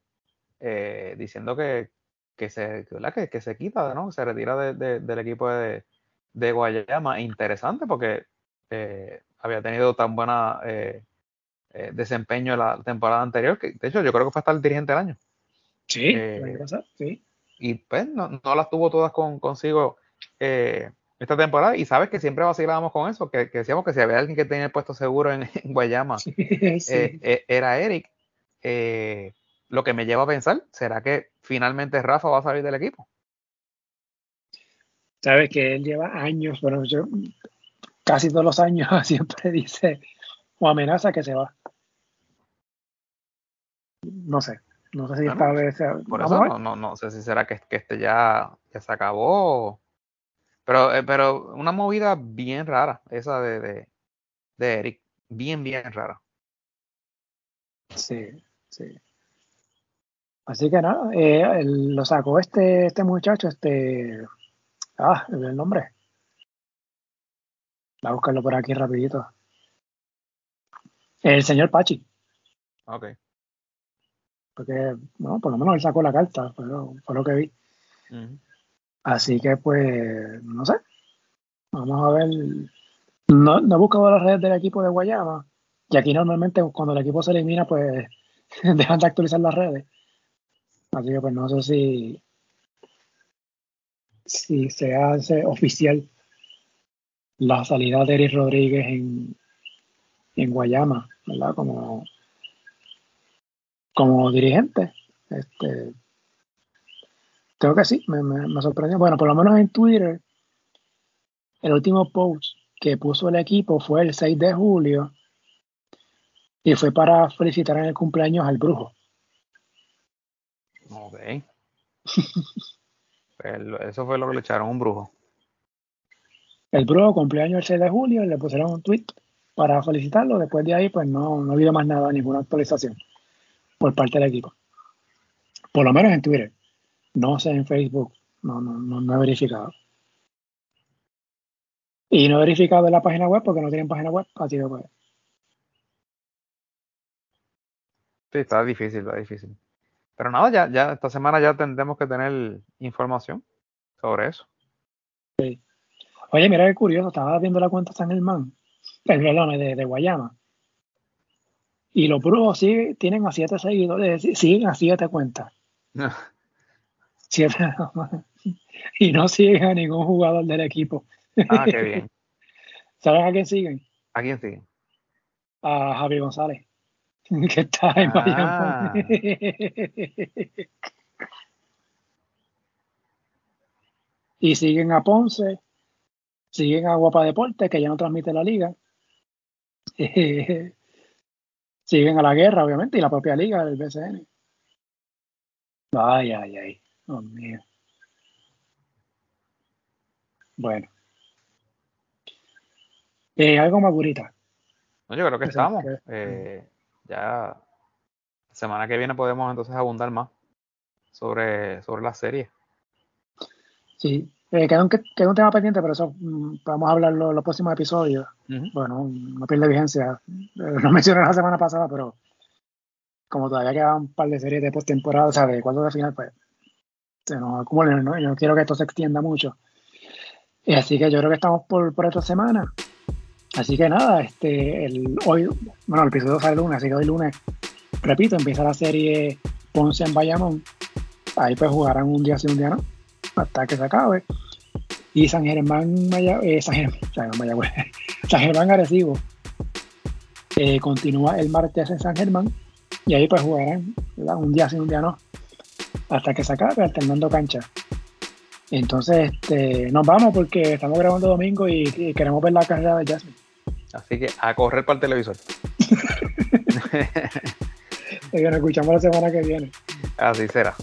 eh, diciendo que, que se, Que, que, se quita, ¿no? Se retira del equipo de, de, Guayama. Interesante porque eh, había tenido tan buena eh, desempeño en la temporada anterior, que de hecho yo creo que fue hasta el dirigente del año. Sí, sí. Y pues no, no las tuvo todas con, consigo esta temporada y sabes que siempre vacilábamos con eso, que, decíamos que si había alguien que tenía el puesto seguro en, <laughs> Guayama, era Eric. Eh, lo que me lleva a pensar, ¿será que finalmente Rafa va a salir del equipo? Sabes que él lleva años, bueno, yo casi todos los años <laughs> siempre dice o amenaza que se va. No sé, no sé si esta vez. Por eso no, no, sé si será que, que este ya, se acabó. Pero, eh, pero una movida bien rara, esa de, de, de Eric. Bien, bien rara. Sí, sí. Así que nada, eh, lo sacó este, este muchacho, este. Ah, el nombre. Voy a buscarlo por aquí rapidito. El señor Pachi. Ok. Porque, bueno, por lo menos él sacó la carta, fue lo, que vi. Así que, pues, no sé. Vamos a ver. No, no he buscado las redes del equipo de Guayama. Y aquí normalmente cuando el equipo se elimina, pues <laughs> dejan de actualizar las redes. Así que pues no sé si, si se hace oficial la salida de Eric Rodríguez en, en Guayama, ¿verdad? Como, como dirigente. Este, creo que sí, me, me, sorprendió. Bueno, por lo menos en Twitter, el último post que puso el equipo fue el 6 de julio y fue para felicitar en el cumpleaños al brujo. Ok. <laughs> Pues, eso fue lo que le echaron, un brujo. El brujo cumpleaños el 6 de julio y le pusieron un tweet para felicitarlo. Después de ahí, pues no, no ha habido más nada, ninguna actualización por parte del equipo. Por lo menos en Twitter. No sé en Facebook. No, no, no, he verificado. Y no he verificado en la página web porque no tienen página web, así que pues. Sí, está difícil, está difícil. Pero nada, ya, ya esta semana ya tendremos que tener información sobre eso. Sí. Oye, mira qué curioso, estaba viendo la cuenta San Germán, el de, de Guayama. Y los brujos sí, tienen a siete seguidores, siguen a siete cuentas. <laughs> siete, <laughs> y no siguen a ningún jugador del equipo. Ah, qué bien. <laughs> ¿Sabes a quién siguen? ¿A quién siguen? A Javi González. <laughs> que está en ah. y siguen a Ponce, siguen a Guapa Deporte, que ya no transmite la liga. siguen a la guerra, obviamente, y la propia liga del BCN. Ay, ay, ay. Dios mío. Bueno. Eh, algo más burita. No, yo creo que estamos. Eh, ya la semana que viene podemos entonces abundar más sobre, sobre la serie. Sí, eh, queda, un, queda, un, tema pendiente, pero eso mm, vamos a hablarlo en los próximos episodios. Bueno, no pierde vigencia. Eh, lo <laughs> mencioné la semana pasada, pero como todavía quedan un par de series de postemporada, o sea, de cuartos de final, pues se nos acumulan, ¿no? Y no quiero que esto se extienda mucho. Y así que yo creo que estamos por, por esta semana. Así que nada, este, el, hoy, bueno, el episodio sale lunes, así que hoy lunes, repito, empieza la serie Ponce en Bayamón. Ahí pues jugarán un día sí, un día no, hasta que se acabe. Y San Germán, Maya, eh, San Germán, <laughs> San Germán, <laughs> eh, continúa el martes en San Germán. Y ahí pues jugarán un día sí, un día no, hasta que se acabe, alternando cancha. Entonces, este, nos vamos porque estamos grabando domingo y, y queremos ver la carrera de Jasmine. Así que a correr para el televisor. <laughs> nos escuchamos la semana que viene. Así será.